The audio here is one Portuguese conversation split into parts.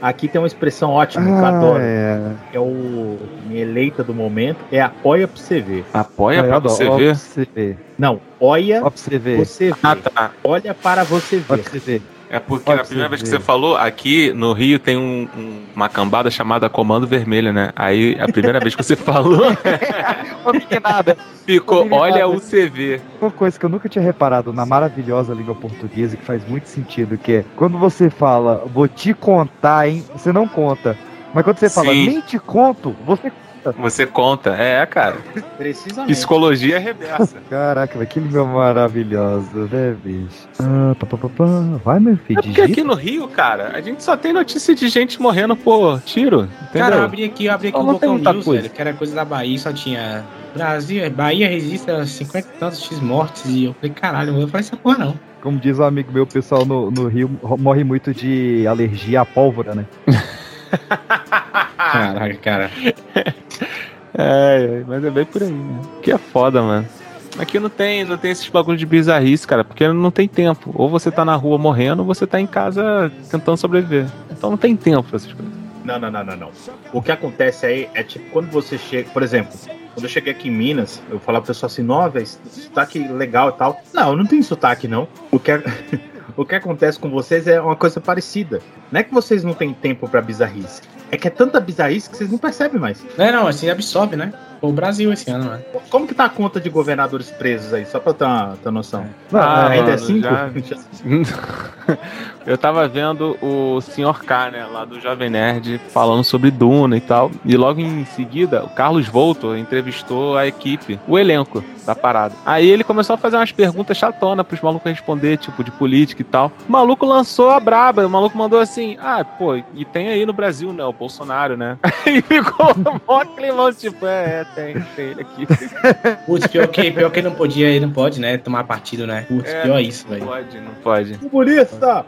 aqui tem uma expressão ótima que eu Ah, adoro. é. É o minha eleita do momento. É apoia pra você ver. Apoia pra adoro. você ver? Pra você ver. Não, olha pra você ver. você Ah, ver. tá. Olha para você ver. pra você ver. É porque na pra primeira vez que você falou, aqui no Rio tem um- um- uma cambada chamada Comando Vermelho, né? Aí a primeira vez que você falou, meninada, ficou olha o CV. Uma coisa que eu nunca tinha reparado na maravilhosa língua portuguesa, que faz muito sentido, que é quando você fala, vou te contar, hein? Você não conta. Mas quando você fala, Sim. nem te conto, você. Você conta. É, cara. Precisamente. Psicologia reversa. Caraca, velho, que língua maravilhosa, né, bicho? Ah, pá, pá, pá, pá. Vai, meu filho, É porque digita. aqui no Rio, cara, a gente só tem notícia de gente morrendo por tiro. Entendeu? Cara, eu abri aqui, eu abri aqui Só o não tem Bocão muita News, coisa. velho, que era coisa da Bahia, só tinha Brasil, Bahia registra 50 e tantos X mortes, e eu falei, caralho, não vou falar essa porra não. Como diz um amigo meu, o pessoal no, no Rio morre muito de alergia à pólvora, né? Caraca, cara. É, mas é bem por aí, né? Que é foda, mano. Aqui não tem, não tem esses bagulho de bizarrice, cara, porque não tem tempo. Ou você tá na rua morrendo, ou você tá em casa tentando sobreviver. Então não tem tempo pra essas coisas. Não, não, não, não, não. O que acontece aí é tipo quando você chega, por exemplo, quando eu cheguei aqui em Minas, eu falava pro pessoal assim, velho, sotaque legal e tal. Não, não tem sotaque, não. O que, é- o que acontece com vocês é uma coisa parecida. Não é que vocês não têm tempo pra bizarrice. É que é tanta bizarrice que vocês não percebem mais. Não, é não, assim absorve, né? O Brasil esse ano, mano. Como que tá a conta de governadores presos aí? Só pra eu ter uma, ter uma noção. Não, Ah, é, Ainda é cinco? já- Eu tava vendo o Sr. K, né, lá do Jovem Nerd, falando sobre Duna e tal. E logo em seguida, o Carlos Volto entrevistou a equipe, o elenco da parada. Aí ele começou a fazer umas perguntas chatonas pros malucos responder, tipo, de política e tal. O maluco lançou a braba, o maluco mandou assim: ah, pô, e tem aí no Brasil, né, o Bolsonaro, né? Aí ficou mó climão, tipo, é, é, tem, tem ele aqui. Putz, pior que, pior que ele não podia, ele não pode, né? Tomar partido, né? Putz, É. pior isso, Não velho. pode, não pode. Comunista!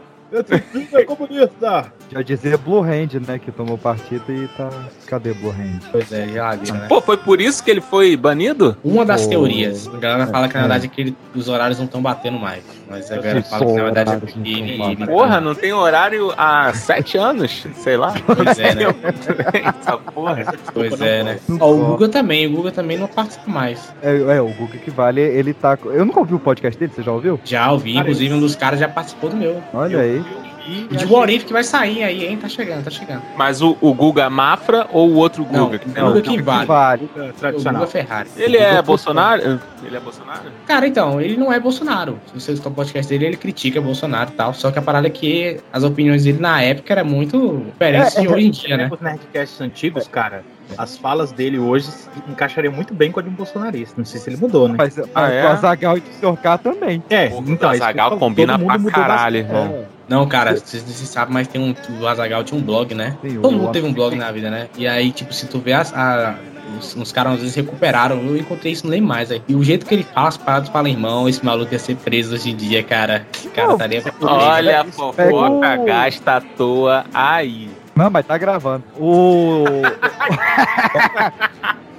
Filho é comunista! Já dizia Blue Hand, né? Que tomou partido e tá. Cadê Blue Hand? Pois é, já né? Pô, foi por isso que ele foi banido? Uma das Pô. teorias. A galera fala que na É. verdade que ele- os horários não estão batendo mais. Mas a galera fala que na verdade é porque ele. ele Porra, não tem horário há sete anos? Sei lá. Pois é, né? Essa porra. Pois é, né? Ó, o Guga também, o Guga também não participa mais. É, é, o Guga que vale, ele tá. Eu nunca ouvi o podcast dele, você já ouviu? Já ouvi, inclusive um dos caras já participou do meu. Olha aí. E de Warif que vai sair aí, hein? Tá chegando, tá chegando. Mas o, o Guga Mafra ou o outro Não, Guga? que o tem Guga que vale. vale. Guga O tradicional. Guga Ferrari. Ele é Guga Bolsonaro? Ele é Bolsonaro? Cara, então, ele não é Bolsonaro. Se você escutar o podcast dele, ele critica Bolsonaro e tal. Só que a parada é que as opiniões dele na época eram muito diferentes É, de hoje em dia, né? Os Nerdcasts antigos, cara, as falas dele hoje se encaixariam muito bem com a de um bolsonarista. Não sei se ele mudou, né? Mas, Ah, mas é? o Azagal e o Sr. K também. É, Pô, então. o falo, combina pra caralho, irmão. Não, cara, vocês não sabem, mas tem um. O Azagal tinha um blog, né? Tem Todo mundo teve um blog na vida, né? E aí, tipo, se tu vê as, a- os, os caras às vezes recuperaram, eu encontrei isso, não lembro mais. Aí. E o jeito que ele fala, as paradas fala, irmão, esse maluco ia ser preso hoje em dia, cara. Esse cara Não, estaria. Olha a fofoca gasta à toa aí. Não, mas tá gravando. O.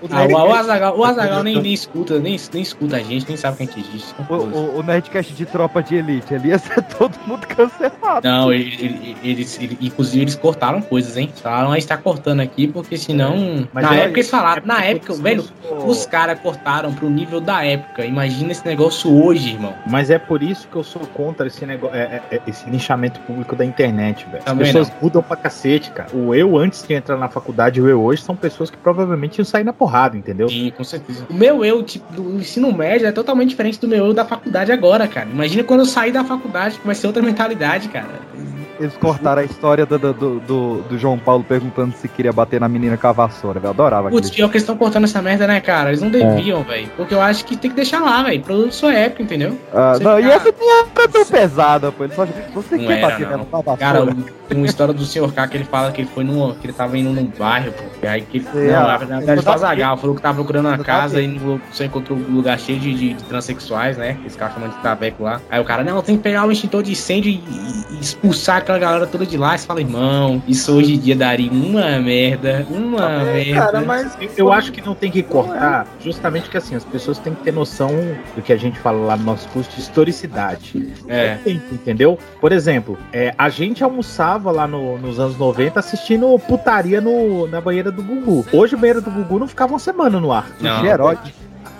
o, Ah, o, o Azagal, o Azagal nem, nem escuta, nem, nem escuta a gente, nem sabe quem que existe. o, o- o Nerdcast de tropa de elite, ali ia ser todo mundo cancelado. Não, ele- ele- eles, ele- inclusive eles cortaram coisas, hein? Falaram, a gente tá cortando aqui, porque senão. Mas na é- época eles falaram, é na porque época, velho, os- os caras cortaram pro nível da época. Imagina esse negócio hoje, irmão. Mas é por isso que eu sou contra esse negócio, é, é- é esse linchamento público da internet, velho. As pessoas mudam pra cacete, cara. O eu antes de entrar na faculdade e o eu hoje são pessoas que provavelmente iam sair na porrada, entendeu? Sim, com certeza. O meu eu, tipo, do ensino médio é totalmente diferente do meu eu da faculdade agora, cara. Imagina quando eu sair da faculdade, que vai ser outra mentalidade, cara. Eles cortaram a história do, do, do, do João Paulo perguntando se queria bater na menina com a vassoura, velho. Eu adorava Putz, pior que eles estão cortando essa merda, né, cara? Eles não deviam, velho. Porque eu acho que tem que deixar lá, velho. Produto sua época, entendeu? Ah, não, e essa tinha era tão pesada, pô. Ele só, você Não quer era, bater não. nela com a vassoura? Cara, tem uma história do senhor K que ele fala que ele foi num. que ele tava indo num bairro, pô. E aí que ele. É, não, na verdade, tava- Azagal, falou que tava procurando uma casa e só encontrou um lugar cheio de, de, de transexuais, né? Esse cara chamando de traveco lá. Aí o cara, não, tem que pegar o extintor de incêndio e, e- e expulsar aquela galera toda de lá, você fala, irmão, isso hoje em dia daria uma merda, uma É, merda. cara, mas eu, eu acho que não tem que cortar, justamente que assim, as pessoas têm que ter noção do que a gente fala lá no nosso curso de historicidade. É. Tem, Entendeu? Por exemplo, é, a gente almoçava lá no- nos anos 90 assistindo putaria no, na banheira do Gugu. Hoje a banheira do Gugu não ficava uma semana no ar. Não. Gerote.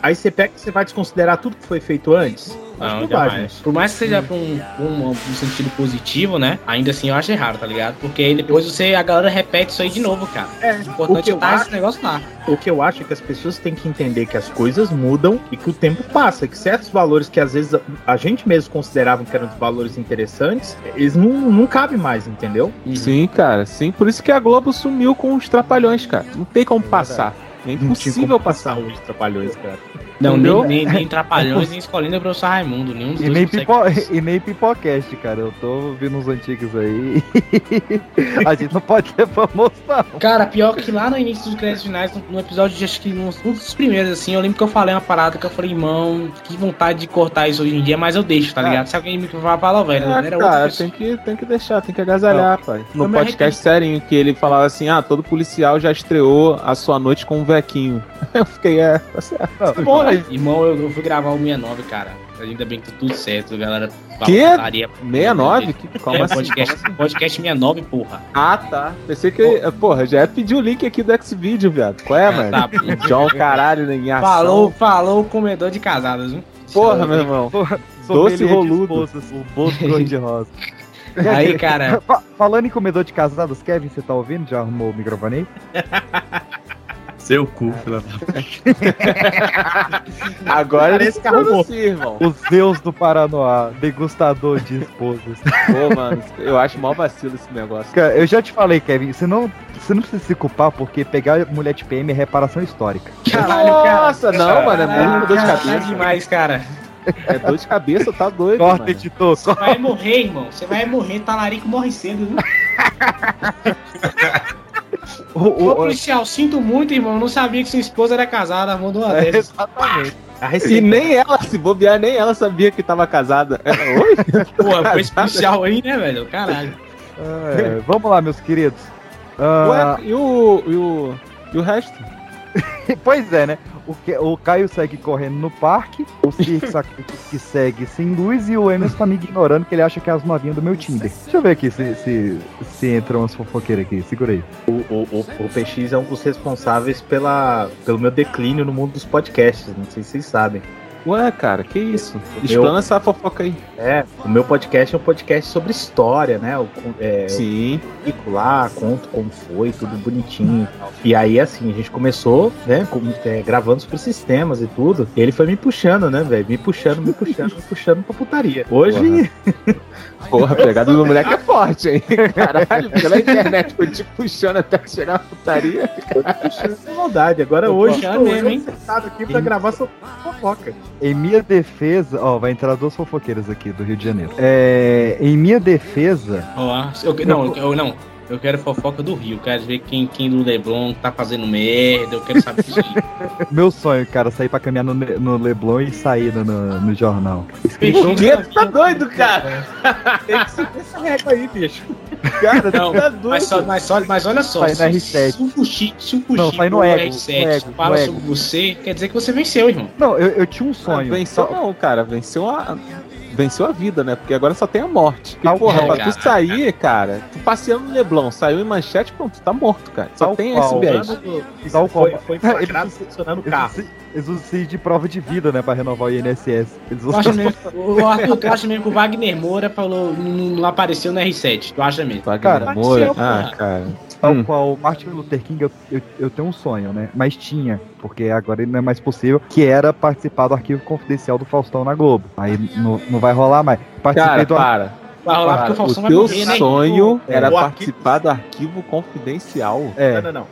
Aí você pega e você vai desconsiderar tudo que foi feito antes? Acho Não. Por mais que seja pra um, um, um sentido positivo, né? Ainda assim eu acho errado, tá ligado? Porque aí depois você, a galera repete isso aí de novo, cara. É, O o importante é eu estar acho- esse negócio lá. O que eu acho é que as pessoas têm que entender que as coisas mudam e que o tempo passa, que certos valores que às vezes a, a gente mesmo considerava que eram valores interessantes, eles não, não cabem mais, entendeu? Sim, cara, sim. Por isso que a Globo sumiu com os trapalhões, cara. Não tem como É passar. É impossível passar. hoje trapalhões, cara. Não, nem, nem, nem Trapalhões, nem Escolinha do Professor Raimundo. Nenhum dos E dois nem, pipo... e nem Pipocast, cara. Eu tô ouvindo uns antigos aí. a gente não pode ser famoso, não. Cara, pior que lá no início dos créditos finais, no, episódio de acho que um, dos primeiros, assim, eu lembro que eu falei uma parada que eu falei, irmão, que vontade de cortar isso hoje em dia, mas eu deixo, tá Ah. ligado? Se alguém me falar, fala, velho, É, era cara, pessoa. tem que, tem que deixar, tem que agasalhar, pai. No podcast serinho que ele falava assim: ah, todo policial já estreou a sua noite com um vequinho. Eu fiquei, é, tá certo. Não, Porra, Irmão, eu, eu fui gravar o 69, cara. Ainda bem que tá tudo certo, galera. Falaria- 69? Que, como É, assim? podcast, podcast 69, porra. Ah, tá. Pensei que. Porra, já ia pedir o link aqui do X-Video, viado. Qual é, mano? Tá, John caralho em ação. falou, falou o comedor de casadas, viu? Porra, meu irmão. Doce Sommelier de roludo. esposas, O bolo cor-de-rosa. Aí, cara, Fa- Falando em comedor de casados, Kevin, você tá ouvindo? Já arrumou o microfone aí? Seu cu, filha da Agora eles sim, irmão. O Zeus do Paranoá, degustador de esposas. Pô, mano, eu acho mó vacilo esse negócio. Cara, eu já te falei, Kevin, você não, você não precisa se culpar porque pegar mulher de PM é reparação histórica. caralho, cara. Nossa, não, mano, é muito dor de cabeça. demais, cara. É dor de cabeça, tá doido. Corta, mano. editor. Você vai morrer, irmão. Você vai morrer, talarico morre cedo, viu? O, Ô, o, o, policial, sinto muito, irmão. Não sabia que sua esposa era casada. Mandou uma é, exatamente. E nem ela, se bobear, nem ela sabia que tava casada. É, Oi? Porra, foi esse policial aí, né, velho? Caralho. É, vamos lá, meus queridos. Ah, Ué, e o, e o. E o resto? pois é, né? O, que, o Caio segue correndo no parque, o Cirque que segue sem luz e o Emerson tá me ignorando que ele acha que é as novinhas do meu Tinder. Deixa eu ver aqui se, se, se entram umas fofoqueiras aqui. Segura aí. O, o, o, o PX é um dos responsáveis pela, pelo meu declínio no mundo dos podcasts. Não sei se vocês sabem. Ué, cara, que isso? Explana essa fofoca aí. É, o meu podcast é um podcast sobre história, né? O, é, Sim. eu fico lá, conto como foi, tudo bonitinho e. E aí, assim, a gente começou, né, com- é, gravando sobre sistemas e tudo. E ele foi me puxando, né, velho? Me puxando, me puxando, me puxando pra putaria. Hoje, Porra, a pegada do moleque é forte, hein? Caralho, pela internet foi te puxando até chegar na putaria. puxando sem maldade. Agora Tô hoje mesmo, eu hein? sentado aqui pra gravar sobre fofoca. Em minha defesa, ó, vai entrar duas fofoqueiras aqui do Rio de Janeiro. É, em minha defesa, Ó, eu, não, eu, não. Eu quero fofoca do Rio. Quero ver quem, quem do Leblon tá fazendo merda. Eu quero saber disso aí. meu sonho, cara, sair pra caminhar no, no Leblon e sair no, no, no jornal. O quê? Tu tá doido, cara? Tem que seguir essa aí, bicho. Cara, Não, tá doido. mas, só, mas, só, mas olha só, Sai no se, R7. se um fuxi, se um Não, fuxi sai no ou ego, R7 no ego, fala no sobre você, quer dizer que você venceu, irmão. não, eu, eu tinha um sonho. Venceu Só- não, cara. Venceu a. Venceu a vida, né? Porque agora só tem a morte. E, porra, qual, pra tu sair, cara, tu passeando no Leblon, saiu em manchete, pronto, tu tá morto, cara. Só Tal tem qual. esse viés. Tal Foi, qual. foi Ele flagrado estacionando o carro. Eles, usam isso de prova de vida, né? Pra renovar o INSS. Eles usam mesmo, o Arthur, tu acha mesmo que o Wagner Moura falou, não, não apareceu no R7? Tu acha mesmo? Wagner Cara, Moura. aconteceu, Ah, cara. Tal Hum. qual Martin Luther King, eu, eu, eu tenho um sonho, né? Mas tinha, porque agora ele não é mais possível, que era participar do arquivo confidencial do Faustão na Globo. Aí não, não vai rolar mais. Participei Cara, do para. Cara, o o vai teu morrer, né? sonho É, era o arquivo- participar do arquivo confidencial. É, Não, não, não.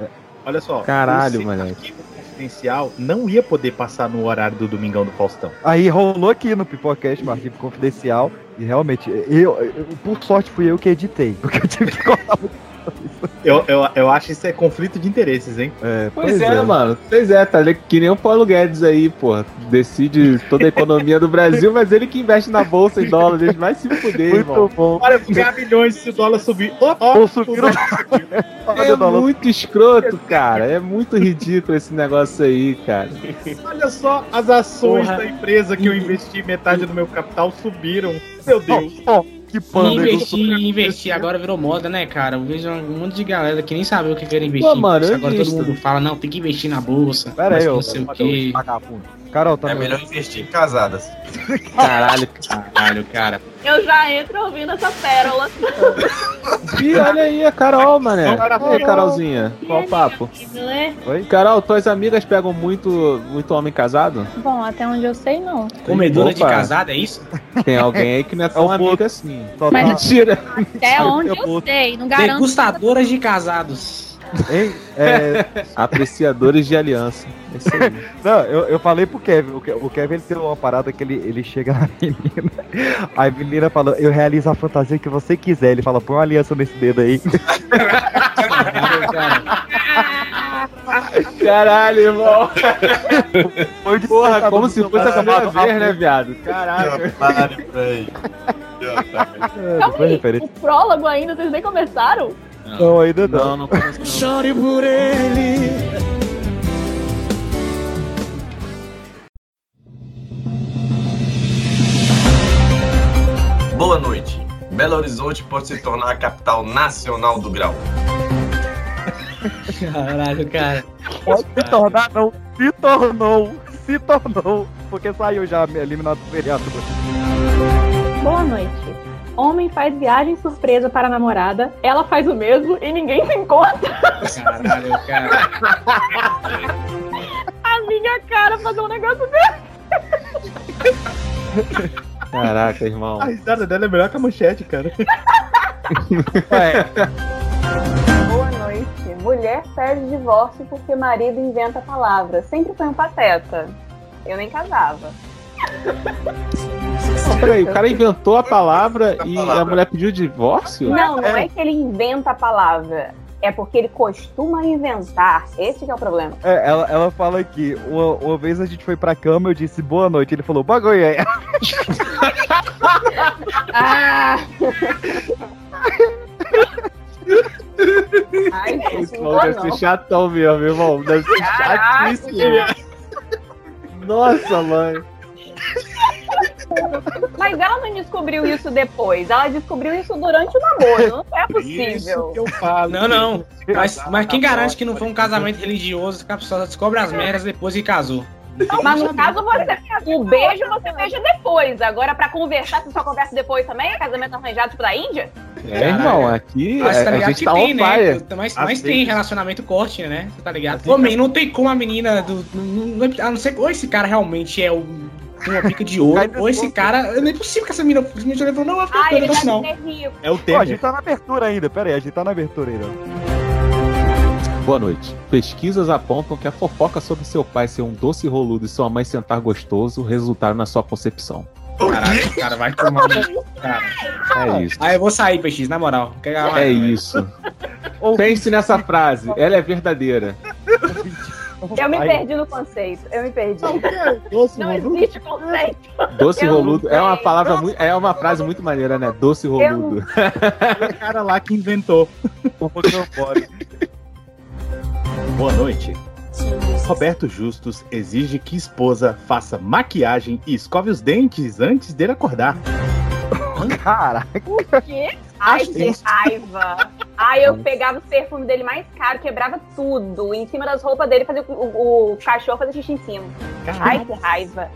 Olha só. Caralho, moleque. arquivo confidencial não ia poder passar no horário do Domingão do Faustão. aí rolou aqui no Pipocast, um arquivo confidencial, E realmente, eu, eu- por sorte fui eu que editei, porque eu tive que cortar. Eu, eu, eu acho isso é conflito de interesses, hein? É, Pois, é, mano. Pois é, tá li- que nem o Paulo Guedes aí, pô. Decide toda a economia do Brasil, mas ele que investe na bolsa em dólares. Vai se fuder, irmão. Muito bom. Olha, ganhar milhões se o dólar subir. Ou subiram. Olha É o dólar. muito escroto, cara. É muito ridículo esse negócio aí, cara. olha só, as ações Porra. da empresa que eu investi metade do meu capital subiram. Meu Deus. Ó, que panda. investir, investir agora virou moda, né, cara? Eu vejo um monte de galera que nem sabe o que quer investir. Pô, mano, eu agora todo mundo fala, não, tem que investir na bolsa. Pera aí, não sei o quê. Carol, tá É me melhor investir em casadas. Caralho. Caralho, cara. Eu já entro ouvindo essa pérola. Ih, olha aí a Carol, mané. Aí, Carolzinha? Qual o papo? Lê? Carol, tuas amigas pegam muito, muito homem casado? Bom, até onde eu sei, não. Comedora de Opa. casada, é isso? Tem alguém aí que não é tão É um amiga assim. Mas- Mentira. Até onde eu sei. Não garanto. Degustadoras de casados. Hein? É, Apreciadores de aliança. É isso aí. não, eu, eu falei pro Kevin. O, Ke- o Kevin ele tem uma parada que ele, ele chega na menina. A menina fala: Eu realizo a fantasia que você quiser. Ele fala: Põe uma aliança nesse dedo aí. Caralho, cara. Caralho, irmão. Foi de Porra, como se fosse a pai, primeira vez, né, viado? Caralho. É, Calma foi aí, o prólogo ainda, vocês nem começaram? Não, ainda não. Não, não conheço não. Chore por ele. Boa noite. Belo Horizonte pode se tornar a capital nacional do grau. Caralho, cara. Pode se tornar, não. Se tornou. Se tornou. Porque saiu já eliminado do feriado. Boa noite. Homem faz viagem surpresa para a namorada, ela faz o mesmo e ninguém se encontra. Caralho, cara. A minha cara fazer um negócio desse. Caraca, irmão. A risada dela é melhor que a manchete, cara. É, Boa noite. Mulher pede divórcio porque marido inventa palavras. Sempre foi um pateta. Eu nem casava. Peraí, o cara inventou a palavra e a mulher pediu divórcio? Não, não É. é que ele inventa a palavra. É porque ele costuma inventar. Esse que é o problema. é, ela, ela fala aqui, uma, uma vez a gente foi pra cama, eu disse boa noite, ele falou bagulho aí. Ah! Ai, gente, não dá deve ser não. chatão mesmo, irmão. Deve ser chatíssimo. Nossa, mãe. Mas ela não descobriu isso depois. Ela descobriu isso durante o namoro. Não é possível. que eu falo. Não, não. Mas, mas quem garante que não foi um casamento religioso que a pessoa descobre as merdas depois que casou? Mas no caso, você, o beijo você beija depois. Agora, pra conversar, você só conversa depois também? É casamento arranjado tipo da Índia? É, irmão, aqui Mas a, tá a ligado gente que tá on tem, né? fire. Mas, mas tem vezes. relacionamento corte, né? Você tá ligado? Man, não tem como a menina do. não- não- A não ser que ou esse cara realmente é o. Uma pica de ouro, ou esse cara. Não é possível que essa menina simplesmente olhou falou, não, Ah, ele ele, deve não. rico. É o Pô, a tempo. gente tá na abertura ainda, pera aí, a gente tá na abertura ainda. Boa noite. Pesquisas apontam que a fofoca sobre seu pai ser um doce roludo e sua mãe sentar gostoso resultaram na sua concepção. Caralho, cara, vai tomar no. Cara. É isso. Ah, eu vou sair, PX, na moral. É isso. Pense nessa frase, ela é verdadeira. Eu me perdi no conceito. Eu me perdi. Doce, Não Roludo. existe conceito. Doce Eu roludo é uma palavra muito, é uma frase muito maneira, né? Doce roludo. o cara lá que inventou. pouquinho fora. Boa noite. Roberto Justus exige que esposa faça maquiagem e escove os dentes antes dele acordar. Caraca. O quê? Ai, que raiva. Ai, eu pegava o perfume dele mais caro, quebrava tudo. Em cima das roupas dele, fazia o, o- o cachorro fazer xixi em cima. Ai, que raiva.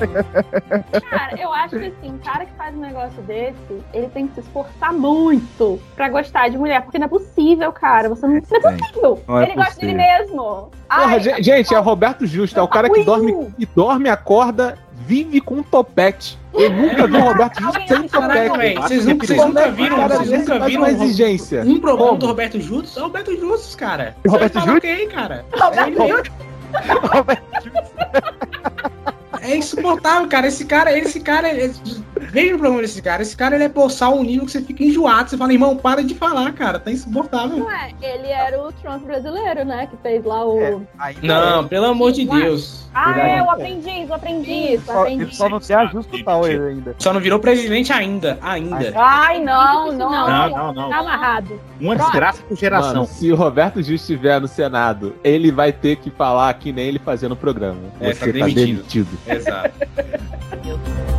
Cara, eu acho que assim, um cara que faz um negócio desse, ele tem que se esforçar muito pra gostar de mulher, porque não é possível, cara. Você não, não é possível. Não é ele gosta dele possível. mesmo. Porra, Ai, ge- gente, é o Roberto Justo, é o cara que dorme, que dorme, acorda, vive com um topete. Eu nunca vi o Roberto Justo sem topete. velho. Vocês nunca, vocês é nunca viram, o cara vocês nunca viram uma um- exigência. um Como? do Roberto Justus? É o Roberto Justus, cara. Roberto Você vai falar o quê, cara? É ele mesmo. É insuportável, cara. Esse cara, esse cara, esse- veja o problema desse cara. Esse cara ele é boçal um nível que você fica enjoado. Você fala, irmão, para de falar, cara. Tá insuportável. Não é, ele era o Trump brasileiro, né? Que fez lá o. É, ainda Não, pelo amor de Deus. Ah, Verdade. é, o aprendiz, o aprendiz. Isso, Só, aprendi. ele só não tem ajuste tal ele ainda. Só não virou presidente ainda. Ainda. Ai, não, não. Não, não, não. Tá amarrado. Uma desgraça por geração. Mano, se o Roberto Justo estiver no Senado, ele vai ter que falar que nem ele fazia no programa. É, Você tá tá demitido. demitido. Exato.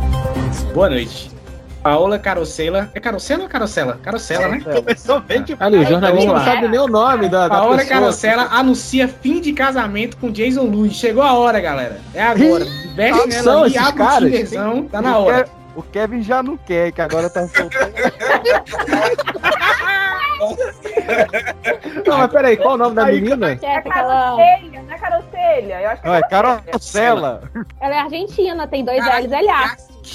Boa noite. Paola Carosella. É Carosella ou Carosella? Carosella, né? Começou bem de Ali, o jornalista não sabe nem o nome da, da Paola pessoa. Carosella anuncia fim de casamento com Jason Luiz. Chegou a hora, galera. É agora. Veste nela esses abre o Tá na hora. O Kevin já não quer, que agora tá solteiro. Não, mas peraí, qual o nome da menina? É É aquela... carocelha, não é carocelha. Eu acho que é. Carocela. Ela é argentina, tem dois L's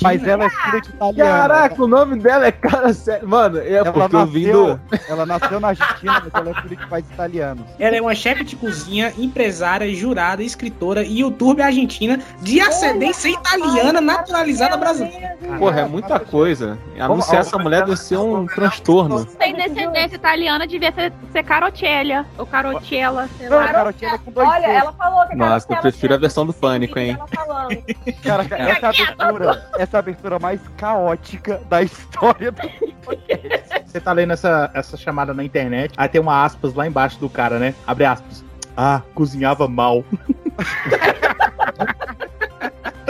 Mas ela é filha de italiana. Caraca, o nome dela é cara sério. Mano, é Ela porque nasceu, ela nasceu na Argentina, mas ela é filha de pais italianos. Ela é uma chefe de cozinha, empresária, jurada, escritora e youtuber argentina de ascendência italiana naturalizada brasileira. Porra, é muita coisa. Anunciar essa mulher deve ser um transtorno. Tem descendência italiana, devia ser, ser Carocella. Ou Carocella, sei Não, lá. Carocela com dois Olha, ela falou que a Nossa, eu prefiro a tinha versão do Pânico, hein? ela falando. Cara, essa é a abertura, essa é a abertura mais caótica da história do Você tá lendo essa, essa chamada na internet, aí tem uma aspas lá embaixo do cara, né? Abre aspas. Ah, cozinhava mal.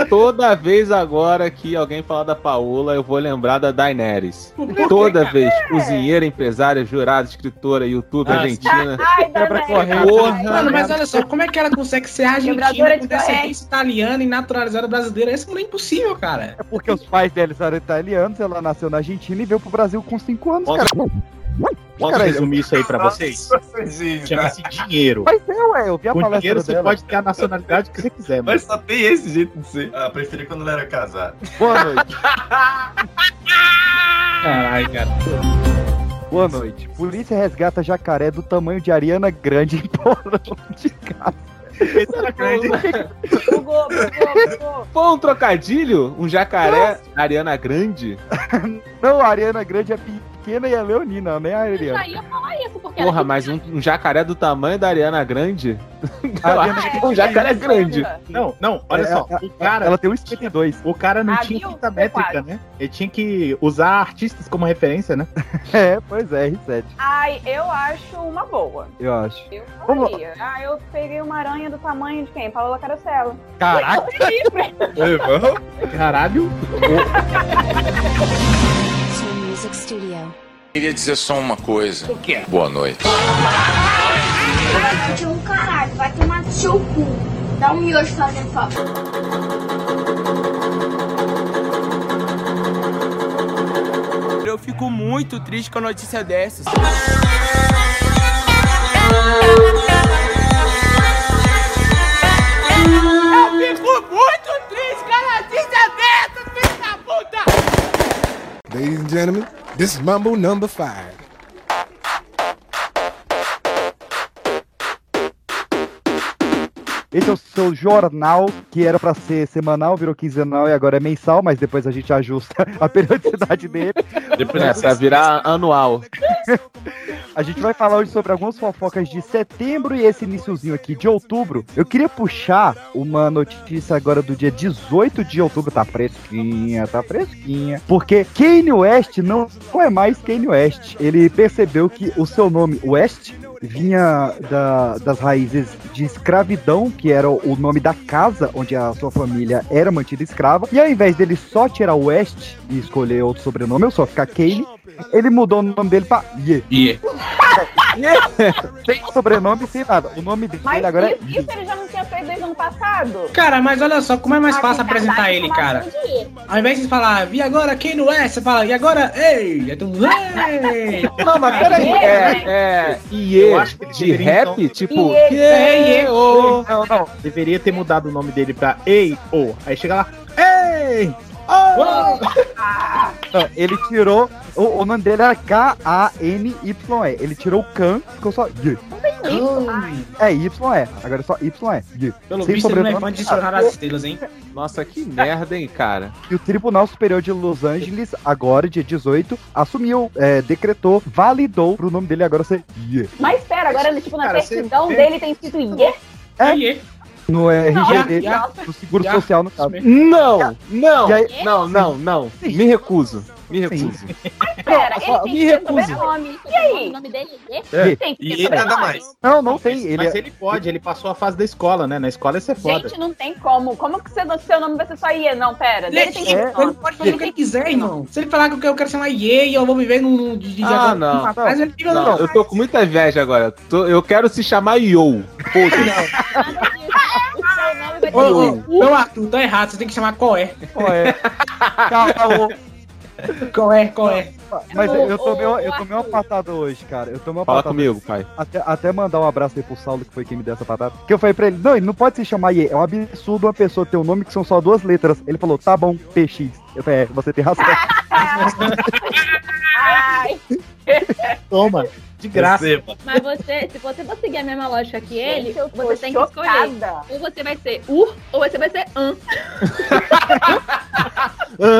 Toda vez agora que alguém falar da Paola, eu vou lembrar da Daenerys. Toda vez. Cozinheira, empresária, jurada, escritora, youtuber Ah, argentina. Ai. Porra. Mano, mas olha só, como é que ela consegue ser argentina com de descendência italiana e naturalizada brasileira? Essa mulher é impossível, cara. É porque os pais deles eram italianos, ela nasceu na Argentina e veio pro Brasil com 5 anos, Posso- cara. Posso Cara, resumir isso aí pra vocês? Chama-se dinheiro. Mas é, ué, eu vi a Com palestra dinheiro você dela. pode ter a nacionalidade que você quiser, mano. Mas só tem esse jeito de ser. Ah, preferi quando ela era casada. Boa noite. Caralho, cara. Boa noite. Polícia resgata jacaré do tamanho de Ariana Grande em porão de casa. Esse era grande. Bugou, bugou, bugou. Foi um trocadilho? Um jacaré Ariana Grande? Não, Ariana Grande é pequena e é leonina, nem a Eu Ariana. já ia falar isso, porque Porra, mas um, um jacaré do tamanho da Ariana Grande? A Eu acho que um jacaré grande. Não, não, olha É, só. é, O cara, Ela tem 1,52. o cara não Ah, tinha viu? fita Foi métrica, né? Ele tinha que usar artistas como referência, né? É, pois é, R7, Ai, eu acho uma boa. eu acho. Eu faria. Ah, eu peguei uma aranha do tamanho de quem? Paola Carosella. Caralho! Caralho. Music Studio. Queria dizer só uma coisa. O quê? Boa noite. Vai um caralho, vai tomar no seu cu. Dá um miojo fazendo favor. Eu fico muito triste com a notícia dessas. Eu fico muito triste com a notícia dessas, filho da puta! Ladies and gentlemen, this is Mambo number five. Esse é o seu jornal, que era pra ser semanal, virou quinzenal e agora é mensal, mas depois a gente ajusta a periodicidade dele. Depois É, pra virar anual. A gente vai falar hoje sobre algumas fofocas de setembro e esse iniciozinho aqui de outubro. Eu queria puxar uma notícia agora do dia 18 de outubro, tá fresquinha, tá fresquinha, porque Kanye West não é mais Kanye West. Ele percebeu que o seu nome West vinha da- das raízes de escravidão, que era o nome da casa onde a sua família era mantida escrava. E ao invés dele só tirar o West e escolher outro sobrenome, ou só ficar Kane, ele mudou o nome dele pra Ye. Ie. Sem sobrenome, sem nada. O nome dele Mas agora é isso, isso ele já não tinha feito desde o ano passado. Cara, mas olha só, como é mais fácil apresentar verdade, ele, cara? Ao invés de falar, vi agora quem não é, você fala, e agora, ei! Aí todo mundo, ei! Não, mas peraí. É, é acho que ele de rap? então- Tipo, yeah, IE. oh. Não, não. Deveria ter mudado o nome dele pra Ei, ô. Aí chega lá, Ei! Oh! não, Ele tirou. O, o nome dele era K-A-N-Y-E. Ele tirou o Khan, ficou só Ye. É Y é. Agora é só Y é. Gui. Pelo Sem visto, ele não é fã de Dicionário das Estrelas, hein? Nossa, que merda, hein, cara. E o Tribunal Superior de Los Angeles, agora, dia 18, assumiu, é, decretou, validou pro nome dele agora ser Ye. Mas pera, agora, tipo, na Cara, certidão dele tem escrito Ye. É? Aí, No RG no Seguro já. Social, no caso. Não, não, não, não, não. Me recuso. Me recuso. Pera, só- ele tem me que ter recuso. sobrenome. E aí? O nome dele é É. Tem que E ter ele nada sobrenome. mais. Não, não tem. Ele Mas é- ele pode, ele passou a fase da escola, né? Na escola isso é foda. Gente, não tem como. Como que você, seu nome vai ser só Ye? Não, pera. Dele tem que É. ter Ele nome. pode fazer o que ele quiser, irmão. Se ele falar que eu quero- eu quero chamar Ye e eu vou viver num num- de, de Ah, agora não. trás, ele fica Não, não. eu tô com muita inveja agora. Tô- eu quero se chamar Yo. Foda-se. Nada disso. O seu nome vai ter Ô, ô, ô, Arthur, tá errado. Você tem que chamar Coé. Qual é? Calma, Coé, Coé. Mas eu, eu tomei, uma- eu tomei uma patada hoje, cara. Eu tomei uma Fala patada. comigo, pai. Até, até mandar um abraço aí pro Saulo, que foi quem me deu essa patada. Que eu falei pra ele, não, ele não pode se chamar Ye. É um absurdo uma pessoa ter um nome que são só duas letras. Ele falou, tá bom, PX. Eu falei, é, você tem razão. Toma, de graça. Receba. Mas você, se você for seguir a mesma lógica que ele, gente, você tem que escolher. chocada. Ou você vai ser Ur, ou você vai ser An.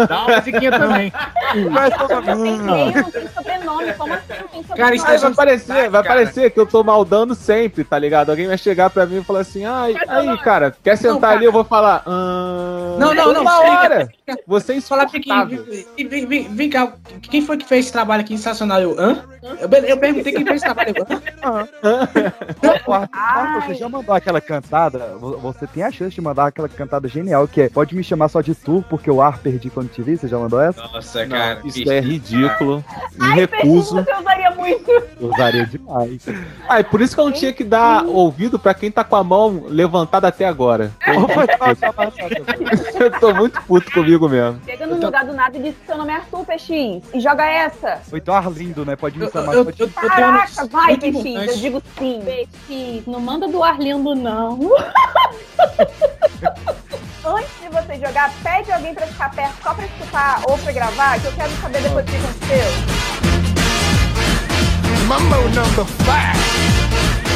Dá uma musiquinha também. Mas, Não tem não tem sobrenome. Como assim não tem sobrenome? Cara, isso Aí vai parecer, vai cara. parecer que eu tô maldando sempre, tá ligado? Alguém vai chegar pra mim e falar assim, ai, aí, cara, quer sentar cara. ali? Eu vou falar, "Ah, Não, não, não, Uma hora! Você é Falar aqui, insuportável. vem, vem, vem, cá, quem foi que fez esse trabalho aqui sensacional? Eu, hã? Eu, eu perguntei quem fez esse trabalho. Eu, hã? Arthur, Arthur, você já mandou aquela cantada? Vo- Você tem a chance de mandar aquela cantada genial que é Pode me chamar só de tu, porque o ar perdi quando te vi. Você já mandou essa? Nossa, Não, cara. isso é ridículo. Me Ai, recuso. Você usaria muito. Eu usaria demais. Ah, e por isso que eu não tinha que dar ouvido pra quem tá com a mão levantada até agora. Eu tô muito puto comigo mesmo. Chega no lugar do nada e diz que seu nome é Arthur PX. E joga essa. Ou então Arlindo, né? Pode me Eu, chamar eu, eu, eu Caraca, vai, importante. Eu digo sim. PX, não manda do Arlindo, não. Antes de você jogar, pede alguém pra ficar perto só pra escutar ou pra gravar, que eu quero saber depois o que aconteceu. Mambo number five.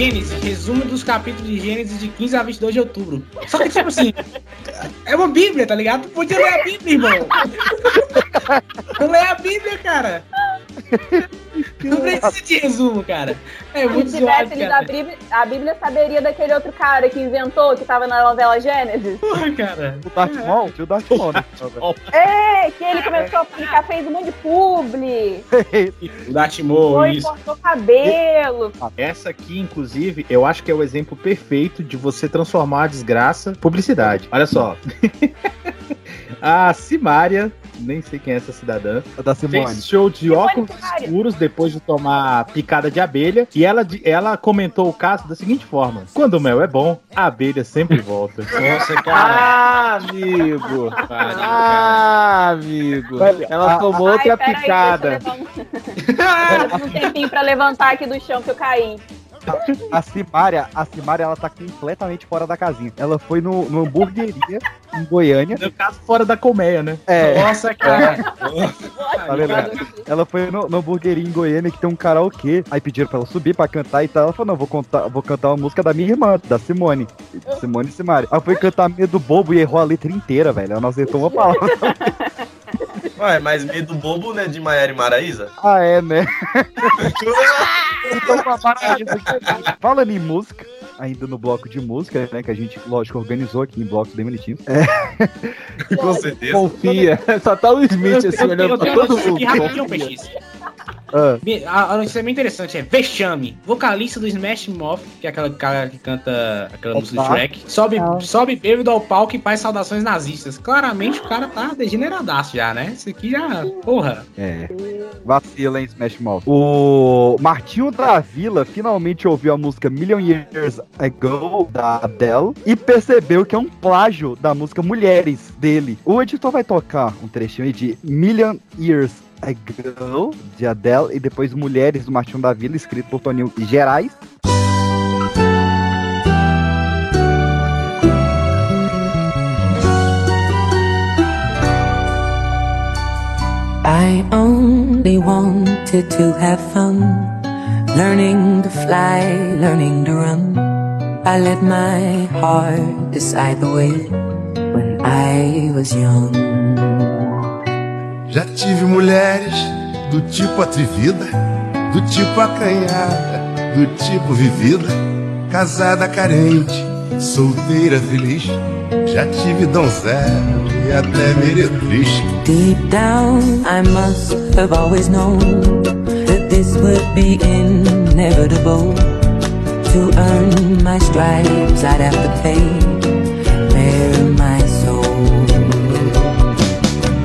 Gênesis, resumo dos capítulos de Gênesis de 15 a 22 de outubro. Só que, tipo assim, é uma bíblia, tá ligado? Tu podia ler a bíblia, irmão. Tu lê a bíblia, cara. Não precisa de resumo, cara. É Se muito tivesse zoado, lido a. Bíblia, a Bíblia saberia daquele outro cara que inventou, que tava na novela Gênesis. Porra, cara. O Darth Maul? Tinha o Darth Maul, né? É, que ele começou a publicar, fez um monte de publi, O Datimor, foi, isso. cortou cabelo. Essa aqui, inclusive, eu acho que é o exemplo perfeito de você transformar a desgraça em publicidade. Olha só. a Simária, nem sei quem é essa cidadã, Da Simone. fez show de Simone óculos escuros depois de tomar picada de abelha. E ela, ela comentou o caso da seguinte forma: Quando o mel é bom, a abelha sempre volta. Nossa, cara. Ah, amigo! Ah, amigo! Ela tomou Ai, outra peraí, picada. deixa eu levar um... um tempinho pra levantar aqui do chão que eu caí. A Simária, a Simária, ela tá completamente fora da casinha. Ela foi no, no hamburgueria em Goiânia. No caso, fora da colmeia, né? É, Nossa, cara. tá lembrado? Ela foi no, no hamburgueria em Goiânia que tem um karaokê. Aí pediram pra ela subir pra cantar e tal. Ela falou: não, vou, contar, vou cantar uma música da minha irmã, da Simone. Simone e Simária. Ela foi cantar Medo Bobo e errou a letra inteira, velho. Ela não acertou uma palavra. Ué, mas medo bobo, né, de Maiara e Maraísa? Ah, é, né? Então. Falando em música, ainda no bloco de música, né? Que a gente, lógico, organizou aqui em blocos bem bonitinhos. É, Com certeza. Confia. Só tá o Smith assim, olhando pra todo mundo. aqui rapidinho, Me- A, a notícia é bem interessante, é Vexame, vocalista do Smash Mouth, que é aquela cara que canta aquela música do Opa. Shrek, sobe, Ah. sobe bêbado ao palco e faz saudações nazistas. Claramente o cara tá degeneradaço já, né? Isso aqui já, porra. é. Vacila, hein, Smash Mouth. O Martinho da Vila finalmente ouviu a música Million Years Ago, da Adele, e percebeu que é um plágio da música Mulheres, dele. O editor vai tocar um trechinho aí de Million Years é Girl, de Adele, e depois Mulheres do Martinho da Vila, escrito por Toninho Gerais. I only wanted to have fun, learning to fly, learning to run. I let my heart decide the way when I was young. Já tive mulheres do tipo atrevida, do tipo acanhada, do tipo vivida, casada carente, solteira feliz. Já tive donzela e até meretriz. Deep down, I must have always known that this would be inevitable. To earn my stripes, I'd have to pay,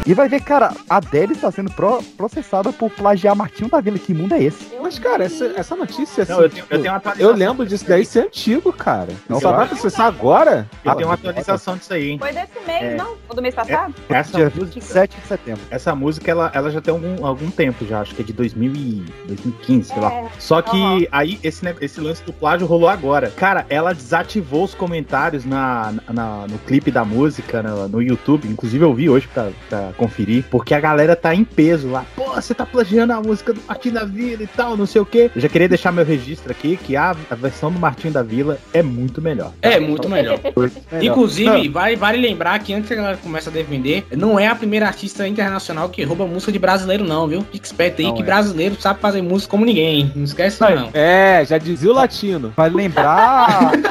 E vai ver, cara, a Adele está sendo pro- processada por plagiar Martinho da Vila. Que mundo é esse? Mas, cara, essa, essa notícia. Não, assim, eu tenho- eu tenho uma eu lembro disso daí ser antigo, cara. Não só vai processar agora? Eu tenho uma atualização disso aí, hein? Foi desse mês, É. não? Ou do mês passado? Essa Dia música, 27 de setembro. essa música ela, ela já tem algum, algum tempo já, acho que é de 2000 e 2015, sei lá. É. Só que Aham. aí esse, ne- esse lance do plágio rolou agora. Cara, ela desativou os comentários na, na- no clipe da música, no, no YouTube. Inclusive eu vi hoje pra, pra conferir, porque a galera tá em peso lá. Pô, você tá plagiando a música do Martinho da Vila e tal, não sei o quê. Eu já queria deixar meu registro aqui que a, a versão do Martinho da Vila é muito melhor. É, muito melhor. Melhor. Inclusive, vale, vale lembrar que antes que a galera comece a defender, não é a primeira artista internacional que rouba música de brasileiro, não, viu? Fique esperto aí Não que é. brasileiro sabe fazer música como ninguém. hein? Não esquece isso, não. É, já dizia o latino. Vai lembrar.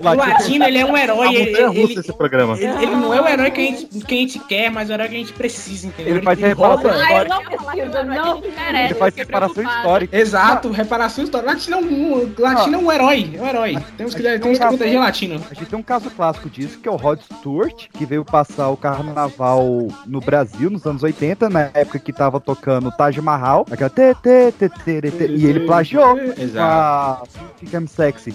O latino, ele é um herói. A Ele, ele, esse programa. ele- ele não é o herói que a, gente, que a gente quer, mas é o herói que a gente precisa, entendeu? Ele faz reparação Ah, histórica. Ele faz reparação histórica. Exato, reparação histórica. Latino é um, latino é um herói, é um herói. Temos que, temos que proteger latino. A gente tem um caso clássico disso, que é o Rod Stewart, que veio passar o carnaval no Brasil nos anos 80, na época que tava tocando Taj Mahal, aquela tê, tê, tê, tê, tê, tê, e ele plagiou com a Fica Sexy.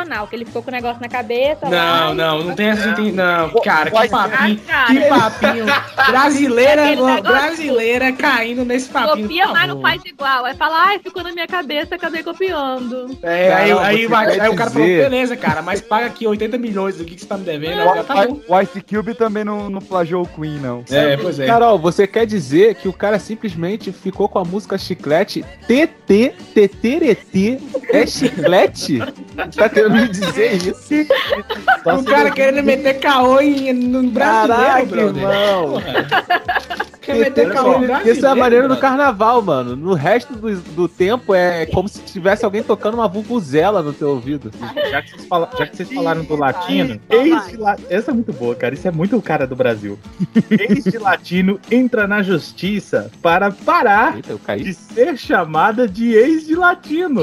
é, que não foi intencional, que ele ficou com o negócio na cabeça. Não, lá, não, não tem essa gente. Não, cara, que papinho. Ah, cara. Que papinho. Brasileira, brasileira caindo nesse papinho. Copia, mas não faz igual. Aí fala, ai, ficou na minha cabeça, acabei copiando. É, aí, Não, aí, vai- aí o cara falou, beleza, cara, mas paga aqui 80 milhões do que que você tá me devendo. Aí, tá o Ice Cube também não, não plagiou o Queen, não. É, pois é. Carol, você quer dizer que o cara simplesmente ficou com a música chiclete TT, TTRT, é chiclete? Tá querendo me dizer isso? o cara querendo meter caô em, no brasileiro, Caraca, brother. irmão. Quer meter brasileiro. Isso é a maneira do carnaval, mano. No resto do, do tempo é como se tivesse alguém tocando uma vuvuzela no teu ouvido. Já que vocês, fala- já que vocês falaram do latino, ex de la- essa é muito boa, cara. Isso é muito o cara do Brasil. Ex de latino entra na justiça para parar Eita, eu caí. de ser chamada de ex de latino.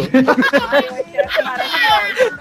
Ai, eu achei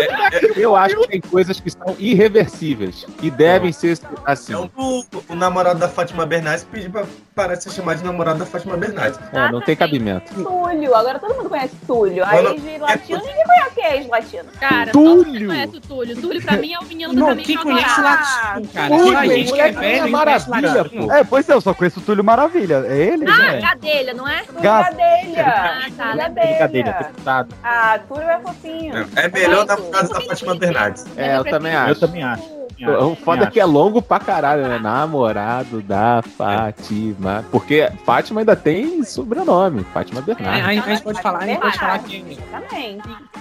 essa maravilhosa. Eu acho que tem coisas que são irreversíveis e devem ser assim. É o, o, namorado da Fátima Bernardes pediu pra parar de ser chamado de namorado da Fátima Bernardes. É, não tem cabimento. Túlio, agora todo mundo conhece Túlio. A Mano, ex de latino, ninguém conhece a ex de latino. Cara, Túlio! todo mundo conhece o Túlio. Túlio, pra mim, é o menino do Não, caminho quem conhece latino, cara? Túlio, a gente que é velho, é maravilha, pô. É, pois é, eu só conheço o Túlio Maravilha. É ele, Ah, né? Gadelha, não é? Gadelha. Ah, tá. Túlio Brincadeira, Gadelha. deputado. Ah, Túlio é fofinho. É melhor da casa da Fátima Bernardes. É, eu também Eu acho. também acho. O foda é que é longo pra caralho, né? Namorado da Fátima. Porque Fátima ainda tem sobrenome, Fátima É, Bernardes. a, gente- pode falar, a gente pode falar que.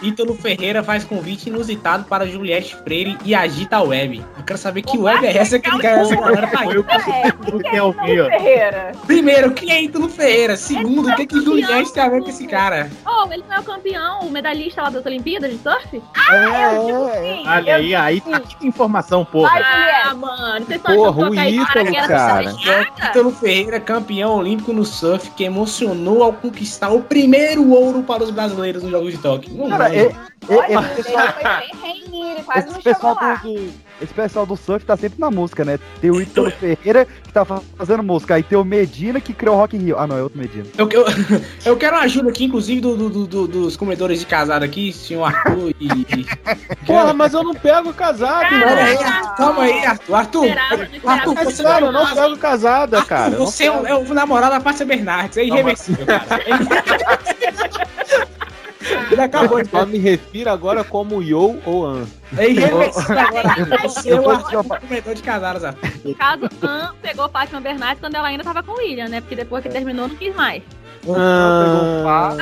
Ítalo Ferreira faz convite inusitado para Juliette Freire e agita a web. Eu quero saber que web é essa que ele quer essa galera tá indo. É, quem é é o Rio. Ferreira? Primeiro, quem é Ítalo Ferreira? Segundo, o que, que Juliette tem a ver com esse cara? Oh, ele não é o campeão, o medalhista lá das Olimpíadas de surf? Sim, Olha aí, aí tá aqui informação, porra. Vai, Ah, mano, vocês Porra, o Ítalo, cara. Ítalo Ferreira, campeão olímpico no surf, que emocionou ao conquistar o primeiro ouro para os brasileiros nos Jogos de Tóquio. Não, Cara, não. é, é, Olha, esse pessoal, foi bem reininho, ele quase esse não pessoal chegou lá. do, do- esse pessoal do surf tá sempre na música, né? Tem o Ítalo Ferreira que tá fa- fazendo música. Aí tem o Medina que criou o Rock in Rio. Ah, não, é outro Medina. Eu, eu, eu quero ajuda aqui, inclusive, do, do- do- dos comedores de casado aqui, senhor Arthur e. e- Porra, mas eu não pego casado, Calma aí. Arthur, calma aí, Arthur. Arthur, Arthur, É você sério, eu não pego casada, cara. Você é o, é o namorado da Pátria Bernardes, é irreversível, cara. Ele acabou de Só me refiro agora como Yo ou An. É irreversível agora. Você é Eu o vou Arthur, comedor de Arthur. No caso, Anne pegou Fátima Bernardes quando ela ainda tava com o William, né? Porque depois que terminou, não quis mais. Ah,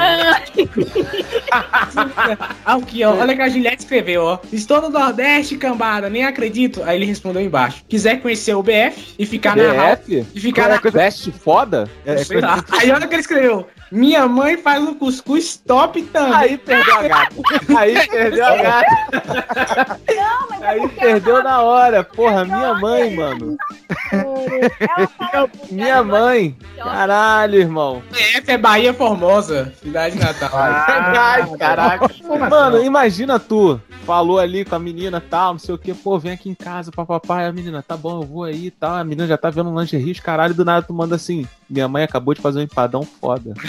Ah, aqui, ó. Olha o que a Juliette escreveu, ó. Estou no Nordeste, cambada, nem acredito. Aí ele respondeu embaixo. Quiser conhecer o BF e ficar na house. BF? E ficar na Best foda? É, Sei lá. Aí olha o que ele escreveu. Minha mãe faz um cuscuz top também. Aí perdeu a gata. Aí perdeu a gata. Não, mas é Aí perdeu ela na hora. Porra, minha mãe, mano. ela fala Minha mãe. Caralho, irmão. BF é Bahia Formosa, cidade natal. Ai, caraca. Mano, imagina tu. Falou ali com a menina tal, não sei o que, pô, vem aqui em casa, papapá. A menina, tá bom, eu vou aí e tal. A menina já tá vendo um lingerie, caralho, do nada tu manda assim. Minha mãe acabou de fazer um empadão foda.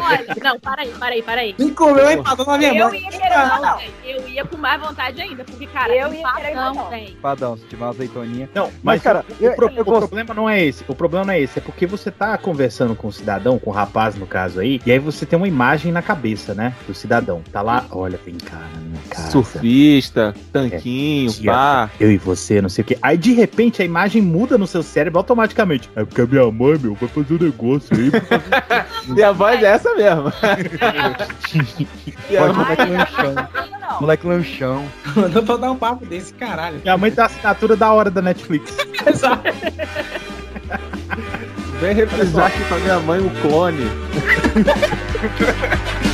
Olha, não, para aí, para aí, para aí. Quem comeu empadão na minha Eu mãe? ia querer não, velho. Eu ia com mais vontade ainda, porque, cara, Eu ia querer empadão, empadão. velho. Padão, se tiver uma azeitoninha. Não, mas, Mas, cara, o, o eu- pro- eu o problema não é esse. O problema não é esse. É porque você tá conversando com o cidadão, com o rapaz no caso aí, e aí você tem uma imagem na cabeça, né? Do cidadão. Tá lá, olha, vem cá na minha casa. Surfista, tanquinho, tia. bar. Eu e você, não sei o que. Aí de repente a imagem muda no seu cérebro automaticamente. É porque a minha mãe, meu, vai fazer um negócio aí. E a voz é essa mesmo. Pode moleque lanchão. Moleque lanchão. Mandou pra dar um papo desse, caralho. minha mãe tem assinatura da hora da Netflix. Exato. Vem reprisar aqui com a minha mãe o clone.